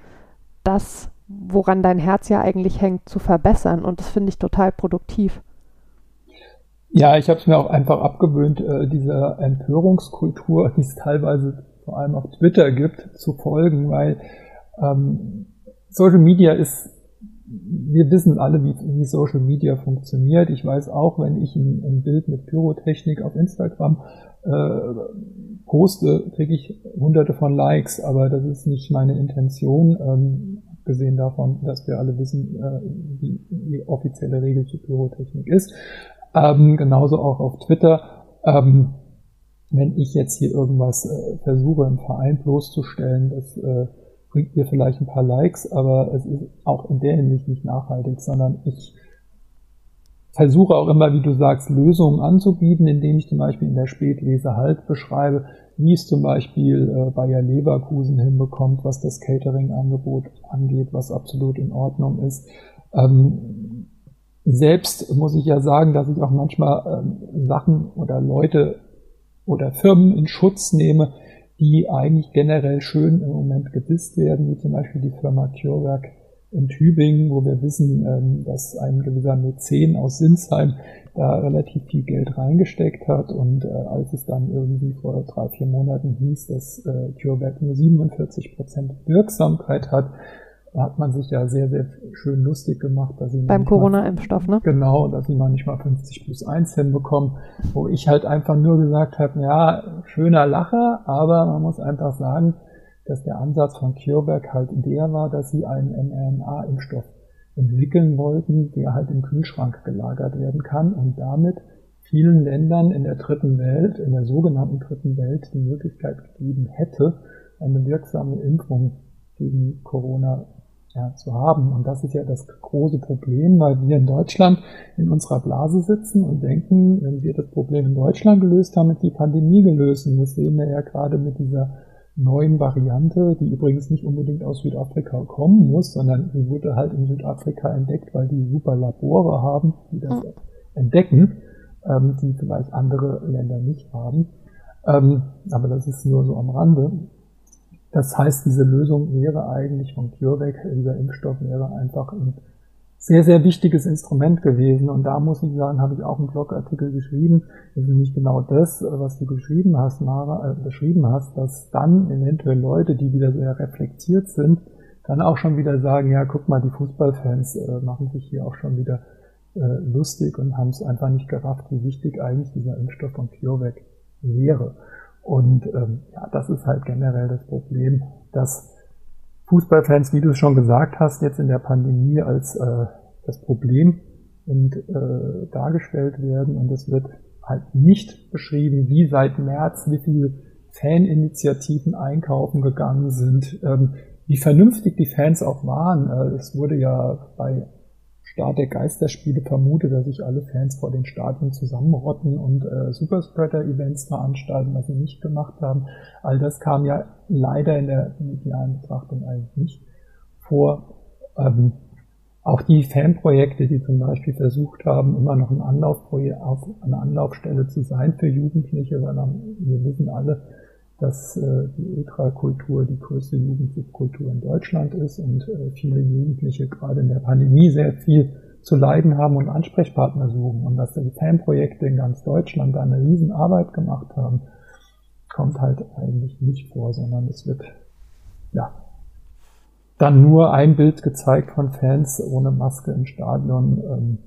das, woran dein Herz ja eigentlich hängt, zu verbessern. Und das finde ich total produktiv. Ja, ich habe es mir auch einfach abgewöhnt, äh, dieser Empörungskultur, die es teilweise vor allem auf Twitter gibt, zu folgen, weil ähm, Social Media ist, wir wissen alle, wie, wie, Social Media funktioniert. Ich weiß auch, wenn ich ein, ein Bild mit Pyrotechnik auf Instagram äh, poste, kriege ich hunderte von Likes, aber das ist nicht meine Intention. Ähm, abgesehen davon, dass wir alle wissen, äh, wie die offizielle Regel zu Pyrotechnik ist. Ähm, genauso auch auf Twitter. Ähm, wenn ich jetzt hier irgendwas äh, versuche, im Verein bloßzustellen, das äh, bringt mir vielleicht ein paar Likes, aber es ist auch in der Hinsicht nicht nachhaltig, sondern ich versuche auch immer, wie du sagst, Lösungen anzubieten, indem ich zum Beispiel in der Spätlese halt beschreibe, wie es zum Beispiel äh, Bayer Leverkusen hinbekommt, was das Catering-Angebot angeht, was absolut in Ordnung ist. Ähm, selbst muss ich ja sagen, dass ich auch manchmal ähm, Sachen oder Leute oder Firmen in Schutz nehme, die eigentlich generell schön im Moment gedisst werden, wie zum Beispiel die Firma CureVac in Tübingen, wo wir wissen, ähm, dass ein gewisser Mäzen aus Sinsheim da relativ viel Geld reingesteckt hat. Und äh, als es dann irgendwie vor drei, vier Monaten hieß, dass äh, CureVac nur 47 Prozent Wirksamkeit hat, hat man sich ja sehr, sehr schön lustig gemacht. Dass sie Beim Corona-Impfstoff, ne? Genau, dass sie noch nicht mal 50 plus 1 hinbekommen, wo ich halt einfach nur gesagt habe, ja, schöner Lacher, aber man muss einfach sagen, dass der Ansatz von CureVac halt der war, dass sie einen mRNA-Impfstoff entwickeln wollten, der halt im Kühlschrank gelagert werden kann und damit vielen Ländern in der dritten Welt, in der sogenannten dritten Welt, die Möglichkeit gegeben hätte, eine wirksame Impfung gegen Corona ja, zu haben. Und das ist ja das große Problem, weil wir in Deutschland in unserer Blase sitzen und denken, wenn wir das Problem in Deutschland gelöst haben, ist die Pandemie gelöst. Und das sehen wir ja gerade mit dieser neuen Variante, die übrigens nicht unbedingt aus Südafrika kommen muss, sondern die wurde halt in Südafrika entdeckt, weil die super Labore haben, die das mhm. entdecken, ähm, die vielleicht andere Länder nicht haben. Ähm, aber das ist nur so am Rande. Das heißt, diese Lösung wäre eigentlich von CureVac, dieser Impfstoff wäre einfach ein sehr, sehr wichtiges Instrument gewesen. Und da muss ich sagen, habe ich auch einen Blogartikel geschrieben. Das ist nämlich genau das, was du geschrieben hast, Mara, äh, beschrieben hast, dass dann eventuell Leute, die wieder sehr reflektiert sind, dann auch schon wieder sagen, ja, guck mal, die Fußballfans äh, machen sich hier auch schon wieder äh, lustig und haben es einfach nicht gerafft, wie wichtig eigentlich dieser Impfstoff von CureVac wäre. Und ähm, ja, das ist halt generell das Problem, dass Fußballfans, wie du es schon gesagt hast, jetzt in der Pandemie als äh, das Problem und äh, dargestellt werden und es wird halt nicht beschrieben, wie seit März, wie viele Faninitiativen einkaufen gegangen sind, ähm, wie vernünftig die Fans auch waren. Äh, es wurde ja bei Start der Geisterspiele vermutet, dass sich alle Fans vor den Stadien zusammenrotten und äh, Superspreader-Events veranstalten, was sie nicht gemacht haben. All das kam ja leider in der medialen Betrachtung eigentlich nicht vor. Ähm, auch die Fanprojekte, die zum Beispiel versucht haben, immer noch ein Anlaufprojekt, auf eine Anlaufstelle zu sein für Jugendliche, weil wir wissen alle, dass äh, die Ultrakultur die größte Jugendsubkultur in Deutschland ist und äh, viele Jugendliche gerade in der Pandemie sehr viel zu leiden haben und Ansprechpartner suchen. Und dass die Fanprojekte in ganz Deutschland da eine Riesenarbeit gemacht haben, kommt halt eigentlich nicht vor, sondern es wird ja dann nur ein Bild gezeigt von Fans ohne Maske im Stadion, ähm,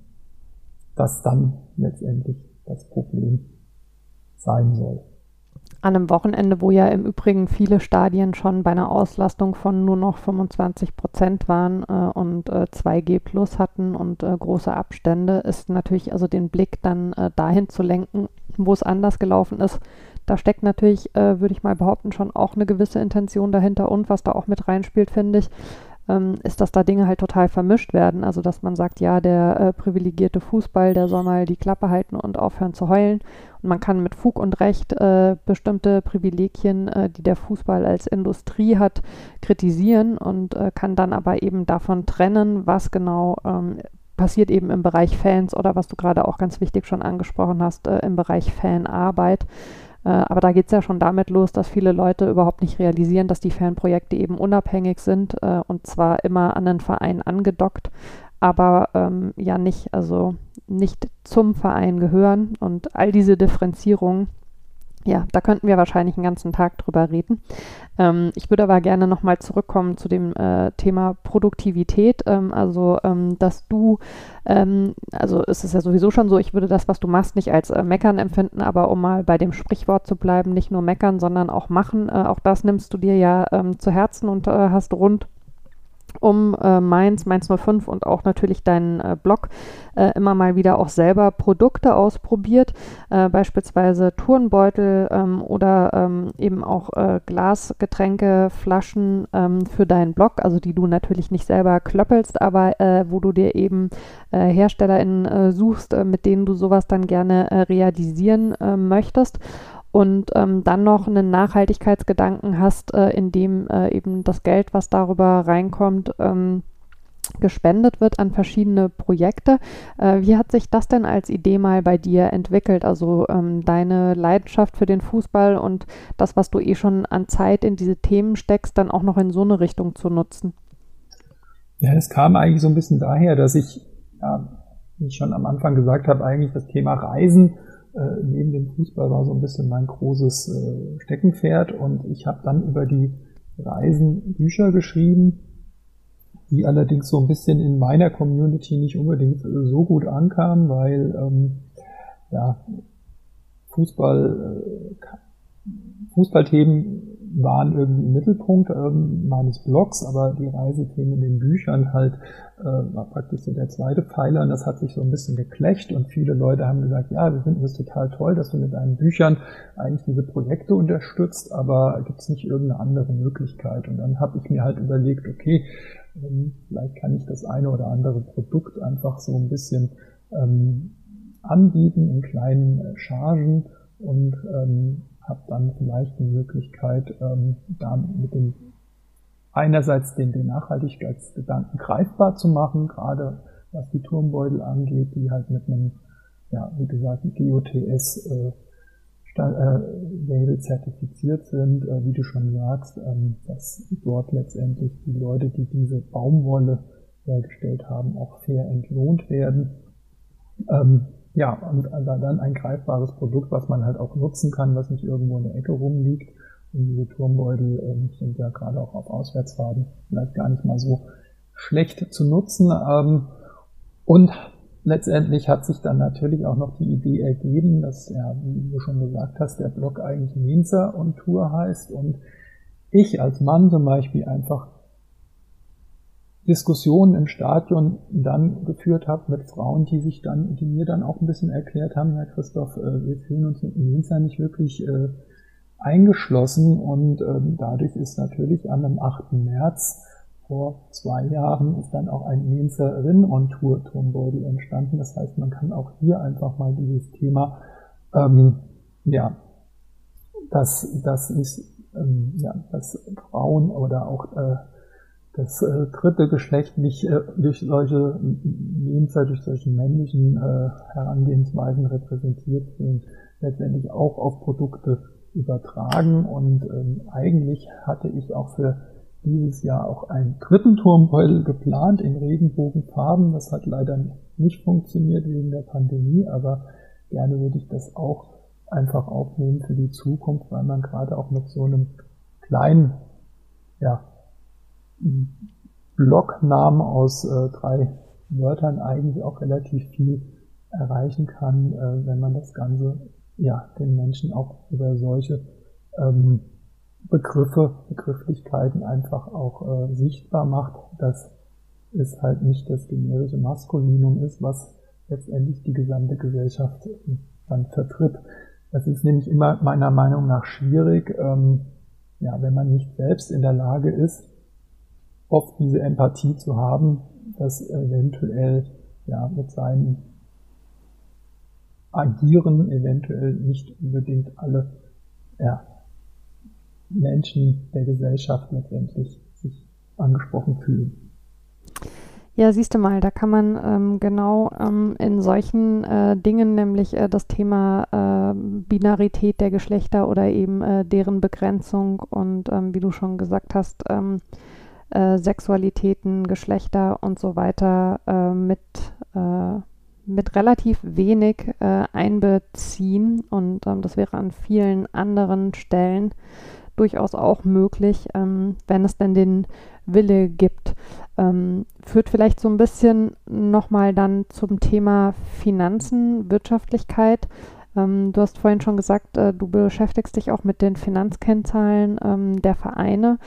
das dann letztendlich das Problem sein soll an einem Wochenende, wo ja im Übrigen viele Stadien schon bei einer Auslastung von nur noch 25 Prozent waren äh, und äh, 2G plus hatten und äh, große Abstände, ist natürlich also den Blick dann äh, dahin zu lenken, wo es anders gelaufen ist. Da steckt natürlich, äh, würde ich mal behaupten, schon auch eine gewisse Intention dahinter und was da auch mit reinspielt, finde ich, ähm, ist, dass da Dinge halt total vermischt werden. Also dass man sagt, ja, der äh, privilegierte Fußball, der soll mal die Klappe halten und aufhören zu heulen. Und man kann mit Fug und Recht äh, bestimmte Privilegien, äh, die der Fußball als Industrie hat, kritisieren und äh, kann dann aber eben davon trennen, was genau ähm, passiert eben im Bereich Fans oder was du gerade auch ganz wichtig schon angesprochen hast, äh, im Bereich Fanarbeit. Äh, aber da geht es ja schon damit los, dass viele Leute überhaupt nicht realisieren, dass die Fanprojekte eben unabhängig sind äh, und zwar immer an den Verein angedockt, aber ähm, ja nicht, also nicht zum Verein gehören. Und all diese Differenzierungen ja, da könnten wir wahrscheinlich einen ganzen Tag drüber reden. Ähm, ich würde aber gerne nochmal zurückkommen zu dem äh, Thema Produktivität. Ähm, also, ähm, dass du, ähm, also es ist ja sowieso schon so, ich würde das, was du machst, nicht als äh, Meckern empfinden, aber um mal bei dem Sprichwort zu bleiben, nicht nur meckern, sondern auch machen. Äh, auch das nimmst du dir ja ähm, zu Herzen und äh, hast rund um äh, Mainz, Mainz 05 und auch natürlich deinen äh, Blog äh, immer mal wieder auch selber Produkte ausprobiert, äh, beispielsweise Turnbeutel ähm, oder ähm, eben auch äh, Glasgetränke, Flaschen ähm, für deinen Blog, also die du natürlich nicht selber klöppelst, aber äh, wo du dir eben HerstellerInnen suchst, mit denen du sowas dann gerne realisieren möchtest und ähm, dann noch einen Nachhaltigkeitsgedanken hast, äh, in dem äh, eben das Geld, was darüber reinkommt, ähm, gespendet wird an verschiedene Projekte. Äh, wie hat sich das denn als Idee mal bei dir entwickelt? Also ähm, deine Leidenschaft für den Fußball und das, was du eh schon an Zeit in diese Themen steckst, dann auch noch in so eine Richtung zu nutzen? Ja, es kam eigentlich so ein bisschen daher, dass ich, ja, wie ich schon am Anfang gesagt habe, eigentlich das Thema Reisen äh, neben dem Fußball war so ein bisschen mein großes äh, Steckenpferd und ich habe dann über die Reisen Bücher geschrieben, die allerdings so ein bisschen in meiner Community nicht unbedingt äh, so gut ankamen, weil ähm, ja, Fußball, äh, Fußballthemen waren irgendwie im Mittelpunkt ähm, meines Blogs, aber die Reisethemen in den Büchern halt äh, war praktisch so der zweite Pfeiler und das hat sich so ein bisschen geklecht und viele Leute haben gesagt, ja, wir finden es total toll, dass du mit deinen Büchern eigentlich diese Projekte unterstützt, aber gibt es nicht irgendeine andere Möglichkeit? Und dann habe ich mir halt überlegt, okay, ähm, vielleicht kann ich das eine oder andere Produkt einfach so ein bisschen ähm, anbieten in kleinen Chargen und ähm, habe dann vielleicht die Möglichkeit, ähm, da mit dem einerseits den, den Nachhaltigkeitsgedanken greifbar zu machen, gerade was die Turmbeutel angeht, die halt mit einem, ja, wie gesagt, GOTS äh, äh, zertifiziert sind, äh, wie du schon sagst, ähm, dass dort letztendlich die Leute, die diese Baumwolle hergestellt haben, auch fair entlohnt werden. Ähm, ja, und also dann ein greifbares Produkt, was man halt auch nutzen kann, was nicht irgendwo in der Ecke rumliegt. Und diese Turmbeutel ähm, sind ja gerade auch auf Auswärtsfahrten vielleicht gar nicht mal so schlecht zu nutzen. Ähm, und letztendlich hat sich dann natürlich auch noch die Idee ergeben, dass, ja, wie du schon gesagt hast, der Blog eigentlich Minzer und Tour heißt und ich als Mann zum Beispiel einfach Diskussionen im Stadion dann geführt habe mit Frauen, die sich dann, die mir dann auch ein bisschen erklärt haben, Herr Christoph, äh, wir fühlen uns mit Minzer nicht wirklich äh, eingeschlossen und ähm, dadurch ist natürlich an dem 8. März vor zwei Jahren ist dann auch ein Mainzer Rinn-on-Tour Turmbeutel entstanden. Das heißt, man kann auch hier einfach mal dieses Thema, ähm, ja, das, das ist, ähm, ja, dass Frauen oder auch äh, das äh, dritte Geschlecht nicht äh, durch solche Mainzer, durch solche männlichen äh, Herangehensweisen repräsentiert sind, letztendlich auch auf Produkte übertragen. Und ähm, eigentlich hatte ich auch für dieses Jahr auch einen dritten Turmbeutel geplant in Regenbogenfarben. Das hat leider nicht funktioniert wegen der Pandemie, aber gerne würde ich das auch einfach aufnehmen für die Zukunft, weil man gerade auch mit so einem kleinen ja, Blocknamen aus äh, drei Wörtern eigentlich auch relativ viel erreichen kann, äh, wenn man das Ganze ja den Menschen auch über solche ähm, Begriffe, Begrifflichkeiten einfach auch äh, sichtbar macht, dass es halt nicht das generische Maskulinum ist, was letztendlich die gesamte Gesellschaft dann vertritt. Das ist nämlich immer meiner Meinung nach schwierig, ähm, ja, wenn man nicht selbst in der Lage ist, oft diese Empathie zu haben, dass eventuell ja mit seinem Agieren eventuell nicht unbedingt alle ja, Menschen der Gesellschaft letztendlich sich angesprochen fühlen. Ja, siehst du mal, da kann man ähm, genau ähm, in solchen äh, Dingen, nämlich äh, das Thema äh, Binarität der Geschlechter oder eben äh, deren Begrenzung und ähm, wie du schon gesagt hast, ähm, äh, Sexualitäten, Geschlechter und so weiter äh, mit, mit relativ wenig einbeziehen. Und ähm, das wäre an vielen anderen Stellen durchaus auch möglich, ähm, wenn es denn den Wille gibt. Ähm, führt vielleicht so ein bisschen nochmal dann zum Thema Finanzen, Wirtschaftlichkeit. Ähm, du hast vorhin schon gesagt, äh, du beschäftigst dich auch mit den Finanzkennzahlen ähm, der Vereine.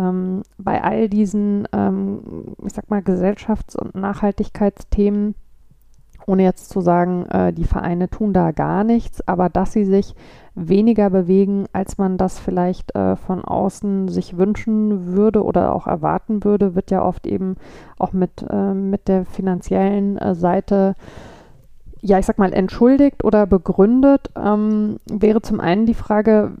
Ähm, bei all diesen, ähm, ich sag mal, Gesellschafts- und Nachhaltigkeitsthemen ohne jetzt zu sagen, äh, die Vereine tun da gar nichts, aber dass sie sich weniger bewegen, als man das vielleicht äh, von außen sich wünschen würde oder auch erwarten würde, wird ja oft eben auch mit, äh, mit der finanziellen äh, Seite ja, ich sag mal, entschuldigt oder begründet, ähm, wäre zum einen die Frage,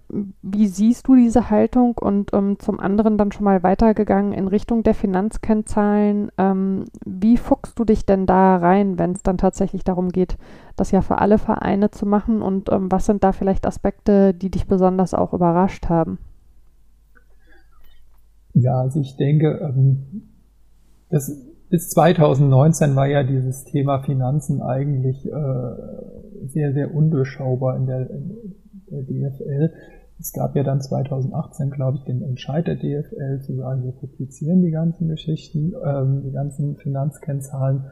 wie siehst du diese Haltung und ähm, zum anderen dann schon mal weitergegangen in Richtung der Finanzkennzahlen. Ähm, wie fuchst du dich denn da rein, wenn es dann tatsächlich darum geht, das ja für alle Vereine zu machen und ähm, was sind da vielleicht Aspekte, die dich besonders auch überrascht haben? Ja, also ich denke, ähm, das bis 2019 war ja dieses Thema Finanzen eigentlich äh, sehr, sehr undurchschaubar in der, in der DFL. Es gab ja dann 2018, glaube ich, den Entscheid der DFL zu sagen, wir publizieren die ganzen Geschichten, ähm, die ganzen Finanzkennzahlen.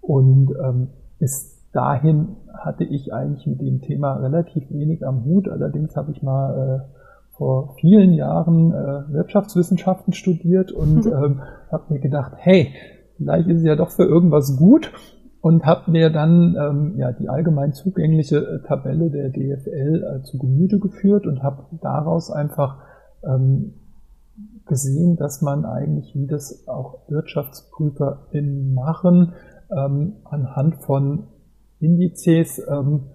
Und ähm, bis dahin hatte ich eigentlich mit dem Thema relativ wenig am Hut. Allerdings habe ich mal äh, vor vielen Jahren äh, Wirtschaftswissenschaften studiert und mhm. ähm, habe mir gedacht, hey, vielleicht ist es ja doch für irgendwas gut und habe mir dann ähm, ja die allgemein zugängliche äh, Tabelle der DFL äh, zu Gemüte geführt und habe daraus einfach ähm, gesehen, dass man eigentlich, wie das auch WirtschaftsprüferInnen machen, ähm, anhand von Indizes ähm,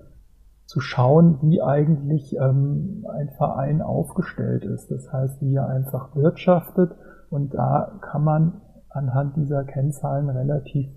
zu schauen, wie eigentlich ähm, ein Verein aufgestellt ist. Das heißt, wie er einfach wirtschaftet. Und da kann man anhand dieser Kennzahlen relativ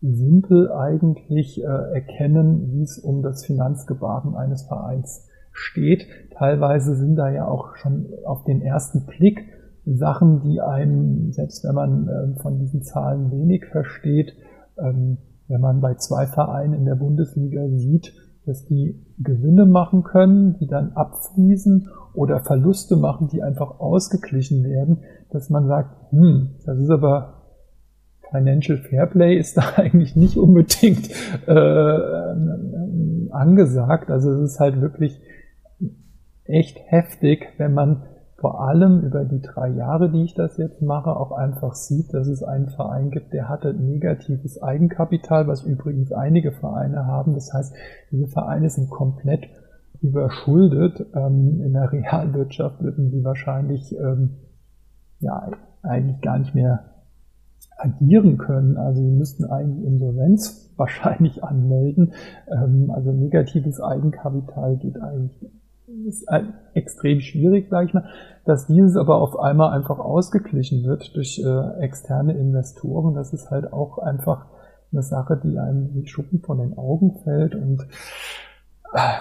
simpel eigentlich äh, erkennen, wie es um das Finanzgebaren eines Vereins steht. Teilweise sind da ja auch schon auf den ersten Blick Sachen, die einem, selbst wenn man äh, von diesen Zahlen wenig versteht, ähm, wenn man bei zwei Vereinen in der Bundesliga sieht, dass die Gewinne machen können, die dann abfließen oder Verluste machen, die einfach ausgeglichen werden, dass man sagt, hm, das ist aber Financial Fairplay ist da eigentlich nicht unbedingt äh, angesagt. Also es ist halt wirklich echt heftig, wenn man vor allem über die drei Jahre, die ich das jetzt mache, auch einfach sieht, dass es einen Verein gibt, der hatte negatives Eigenkapital, was übrigens einige Vereine haben. Das heißt, diese Vereine sind komplett überschuldet. Ähm, in der Realwirtschaft würden sie wahrscheinlich ähm, ja eigentlich gar nicht mehr agieren können. Also sie müssten eigentlich Insolvenz wahrscheinlich anmelden. Ähm, also negatives Eigenkapital geht eigentlich ist extrem schwierig, sage ich mal, dass dieses aber auf einmal einfach ausgeglichen wird durch äh, externe Investoren. Das ist halt auch einfach eine Sache, die einem wie Schuppen von den Augen fällt und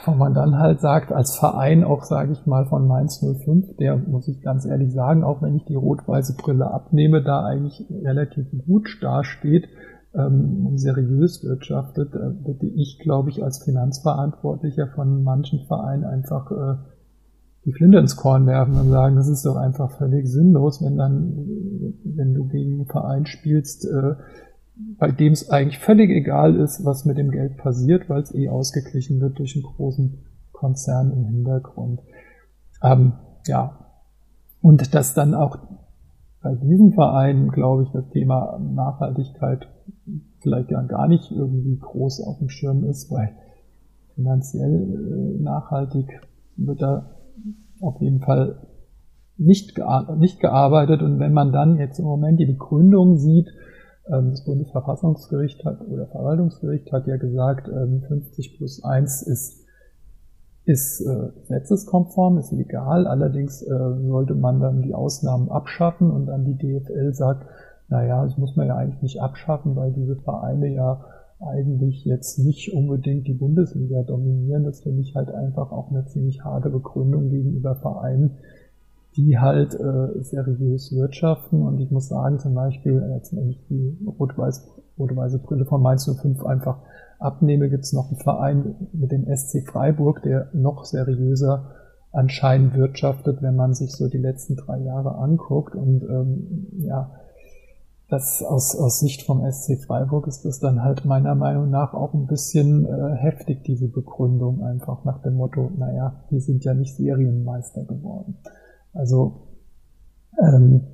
wo man dann halt sagt, als Verein auch, sage ich mal, von Mainz 05, der, muss ich ganz ehrlich sagen, auch wenn ich die rot-weiße Brille abnehme, da eigentlich relativ gut dasteht, ähm, seriös wirtschaftet, äh, würde ich, glaube ich, als Finanzverantwortlicher von manchen Vereinen einfach äh, die Flinte ins Korn werfen und sagen, das ist doch einfach völlig sinnlos, wenn dann, wenn du gegen einen Verein spielst, äh, bei dem es eigentlich völlig egal ist, was mit dem Geld passiert, weil es eh ausgeglichen wird durch einen großen Konzern im Hintergrund. Ähm, ja. Und dass dann auch bei diesem Verein, glaube ich, das Thema Nachhaltigkeit vielleicht ja gar nicht irgendwie groß auf dem Schirm ist, weil finanziell äh, nachhaltig wird da auf jeden Fall nicht, nicht gearbeitet. Und wenn man dann jetzt im Moment die Begründung sieht, das Bundesverfassungsgericht hat oder Verwaltungsgericht hat ja gesagt, 50 ähm, plus 1 ist, ist äh, gesetzeskonform, ist legal. Allerdings äh, sollte man dann die Ausnahmen abschaffen und dann die DFL sagt, naja, das muss man ja eigentlich nicht abschaffen, weil diese Vereine ja eigentlich jetzt nicht unbedingt die Bundesliga dominieren. Das finde ich halt einfach auch eine ziemlich harte Begründung gegenüber Vereinen, die halt äh, seriös wirtschaften. Und ich muss sagen, zum Beispiel, jetzt wenn ich die rot-weiß, rot-weiße Brille von Mainz 05 einfach abnehme, gibt es noch einen Verein mit dem SC Freiburg, der noch seriöser anscheinend wirtschaftet, wenn man sich so die letzten drei Jahre anguckt. Und ähm, ja, das aus, aus Sicht vom SC Freiburg ist das dann halt meiner Meinung nach auch ein bisschen äh, heftig, diese Begründung, einfach nach dem Motto, naja, die sind ja nicht Serienmeister geworden. Also ähm,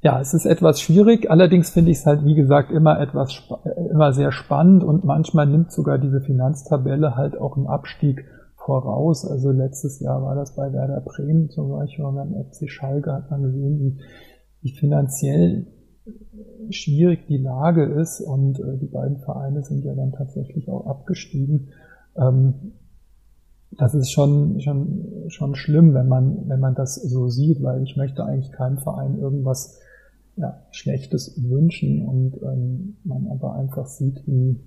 ja, es ist etwas schwierig, allerdings finde ich es halt, wie gesagt, immer etwas äh, immer sehr spannend und manchmal nimmt sogar diese Finanztabelle halt auch einen Abstieg voraus. Also letztes Jahr war das bei Werder Bremen zum Beispiel und beim FC Schalke hat man gesehen, wie, wie finanziell schwierig die Lage ist und äh, die beiden Vereine sind ja dann tatsächlich auch abgestiegen. Ähm, das ist schon, schon, schon schlimm, wenn man, wenn man das so sieht, weil ich möchte eigentlich keinem Verein irgendwas ja, Schlechtes wünschen und ähm, man aber einfach sieht, wie,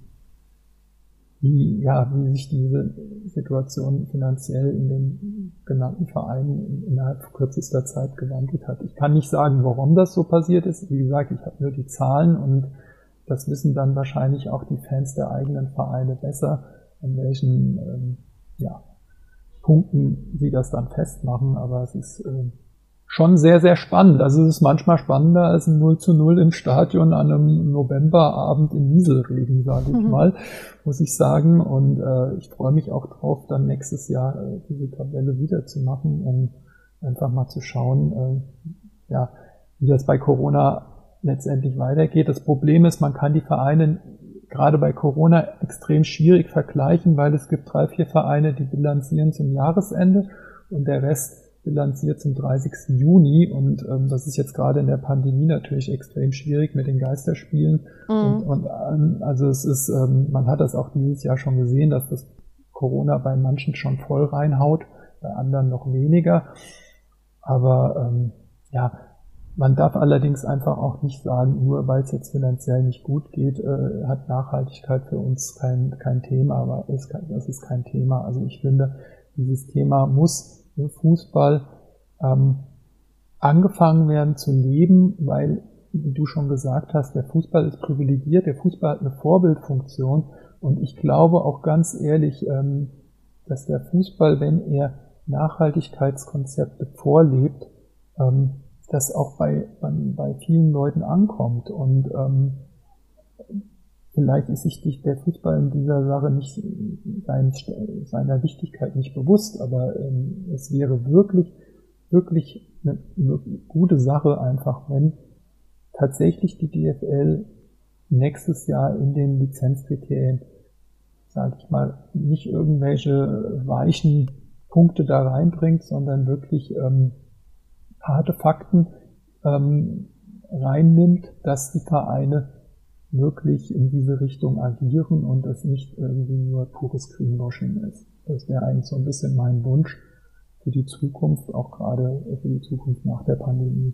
wie, ja, wie sich diese Situation finanziell in den genannten Vereinen innerhalb kürzester Zeit gewandelt hat. Ich kann nicht sagen, warum das so passiert ist. Wie gesagt, ich habe nur die Zahlen und das wissen dann wahrscheinlich auch die Fans der eigenen Vereine besser, an welchen ähm, ja, Punkten sie das dann festmachen. Aber es ist äh, schon sehr, sehr spannend. Also es ist manchmal spannender als ein 0 zu 0 im Stadion an einem Novemberabend in Nieselregen, sage ich mhm. mal, muss ich sagen. Und äh, ich freue mich auch drauf, dann nächstes Jahr äh, diese Tabelle wieder zu machen, um einfach mal zu schauen, äh, ja, wie das bei Corona letztendlich weitergeht. Das Problem ist, man kann die Vereine gerade bei Corona extrem schwierig vergleichen, weil es gibt drei, vier Vereine, die bilanzieren zum Jahresende und der Rest bilanziert zum 30. Juni und ähm, das ist jetzt gerade in der Pandemie natürlich extrem schwierig mit den Geisterspielen. Mhm. Und, und ähm, also es ist, ähm, man hat das auch dieses Jahr schon gesehen, dass das Corona bei manchen schon voll reinhaut, bei anderen noch weniger. Aber ähm, ja, man darf allerdings einfach auch nicht sagen, nur weil es jetzt finanziell nicht gut geht, äh, hat Nachhaltigkeit für uns kein, kein Thema, aber es, das ist kein Thema. Also ich finde, dieses Thema muss im Fußball ähm, angefangen werden zu leben, weil, wie du schon gesagt hast, der Fußball ist privilegiert, der Fußball hat eine Vorbildfunktion und ich glaube auch ganz ehrlich, ähm, dass der Fußball, wenn er Nachhaltigkeitskonzepte vorlebt, ähm, das auch bei, bei, bei vielen Leuten ankommt. Und ähm, vielleicht ist sich der Fußball in dieser Sache nicht sein, seiner Wichtigkeit nicht bewusst, aber ähm, es wäre wirklich, wirklich eine, eine gute Sache einfach, wenn tatsächlich die DFL nächstes Jahr in den Lizenzkriterien, sage ich mal, nicht irgendwelche weichen Punkte da reinbringt, sondern wirklich ähm, harte Fakten ähm, reinnimmt, dass die Vereine wirklich in diese Richtung agieren und es nicht irgendwie nur pures Greenwashing ist. Das wäre eigentlich so ein bisschen mein Wunsch für die Zukunft, auch gerade für die Zukunft nach der Pandemie.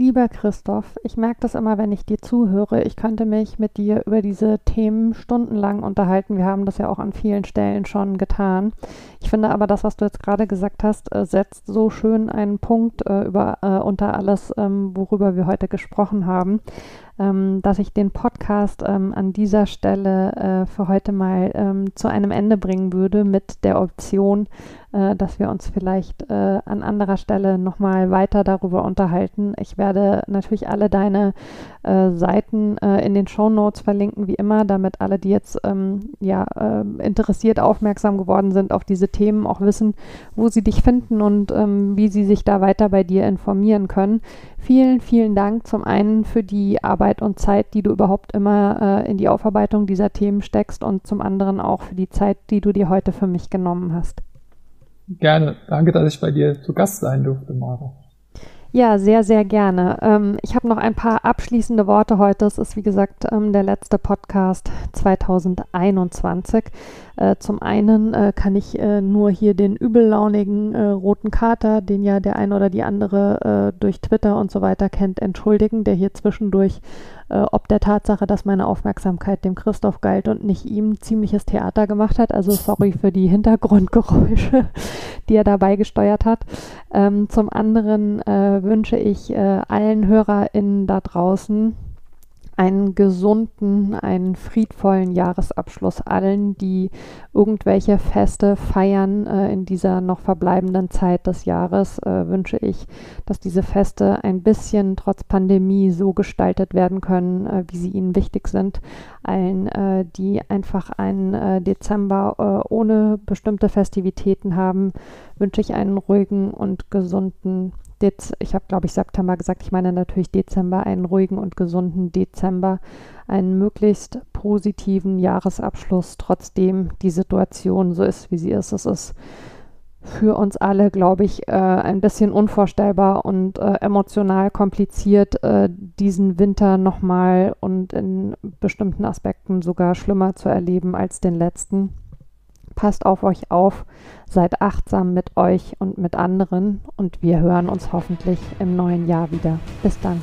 Lieber Christoph, ich merke das immer, wenn ich dir zuhöre. Ich könnte mich mit dir über diese Themen stundenlang unterhalten. Wir haben das ja auch an vielen Stellen schon getan. Ich finde aber, das, was du jetzt gerade gesagt hast, äh, setzt so schön einen Punkt äh, über, äh, unter alles, ähm, worüber wir heute gesprochen haben ähm, dass ich den Podcast ähm, an dieser Stelle äh, für heute mal ähm, zu einem Ende bringen würde mit der Option, äh, dass wir uns vielleicht äh, an anderer Stelle nochmal weiter darüber unterhalten. Ich werde natürlich alle deine äh, Seiten äh, in den Show Notes verlinken, wie immer, damit alle, die jetzt ähm, ja, äh, interessiert aufmerksam geworden sind auf diese Themen, auch wissen, wo sie dich finden und ähm, wie sie sich da weiter bei dir informieren können. Vielen, vielen Dank zum einen für die Arbeit und Zeit, die du überhaupt immer äh, in die Aufarbeitung dieser Themen steckst und zum anderen auch für die Zeit, die du dir heute für mich genommen hast. Gerne. Danke, dass ich bei dir zu Gast sein durfte, Mara. Ja, sehr, sehr gerne. Ähm, ich habe noch ein paar abschließende Worte heute. Es ist, wie gesagt, ähm, der letzte Podcast 2021. Äh, zum einen äh, kann ich äh, nur hier den übellaunigen äh, roten Kater, den ja der ein oder die andere äh, durch Twitter und so weiter kennt, entschuldigen, der hier zwischendurch äh, ob der Tatsache, dass meine Aufmerksamkeit dem Christoph galt und nicht ihm, ziemliches Theater gemacht hat. Also sorry für die Hintergrundgeräusche, die er dabei gesteuert hat. Ähm, zum anderen wünsche ich allen HörerInnen da draußen, einen gesunden, einen friedvollen Jahresabschluss allen, die irgendwelche Feste feiern äh, in dieser noch verbleibenden Zeit des Jahres, äh, wünsche ich, dass diese Feste ein bisschen trotz Pandemie so gestaltet werden können, äh, wie sie ihnen wichtig sind. Allen, äh, die einfach einen äh, Dezember äh, ohne bestimmte Festivitäten haben, wünsche ich einen ruhigen und gesunden Dez ich habe, glaube ich, September gesagt, ich meine natürlich Dezember, einen ruhigen und gesunden Dezember, einen möglichst positiven Jahresabschluss, trotzdem die Situation so ist, wie sie ist. Es ist für uns alle, glaube ich, äh, ein bisschen unvorstellbar und äh, emotional kompliziert, äh, diesen Winter nochmal und in bestimmten Aspekten sogar schlimmer zu erleben als den letzten. Passt auf euch auf, seid achtsam mit euch und mit anderen und wir hören uns hoffentlich im neuen Jahr wieder. Bis dann.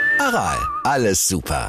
Aral, alles super.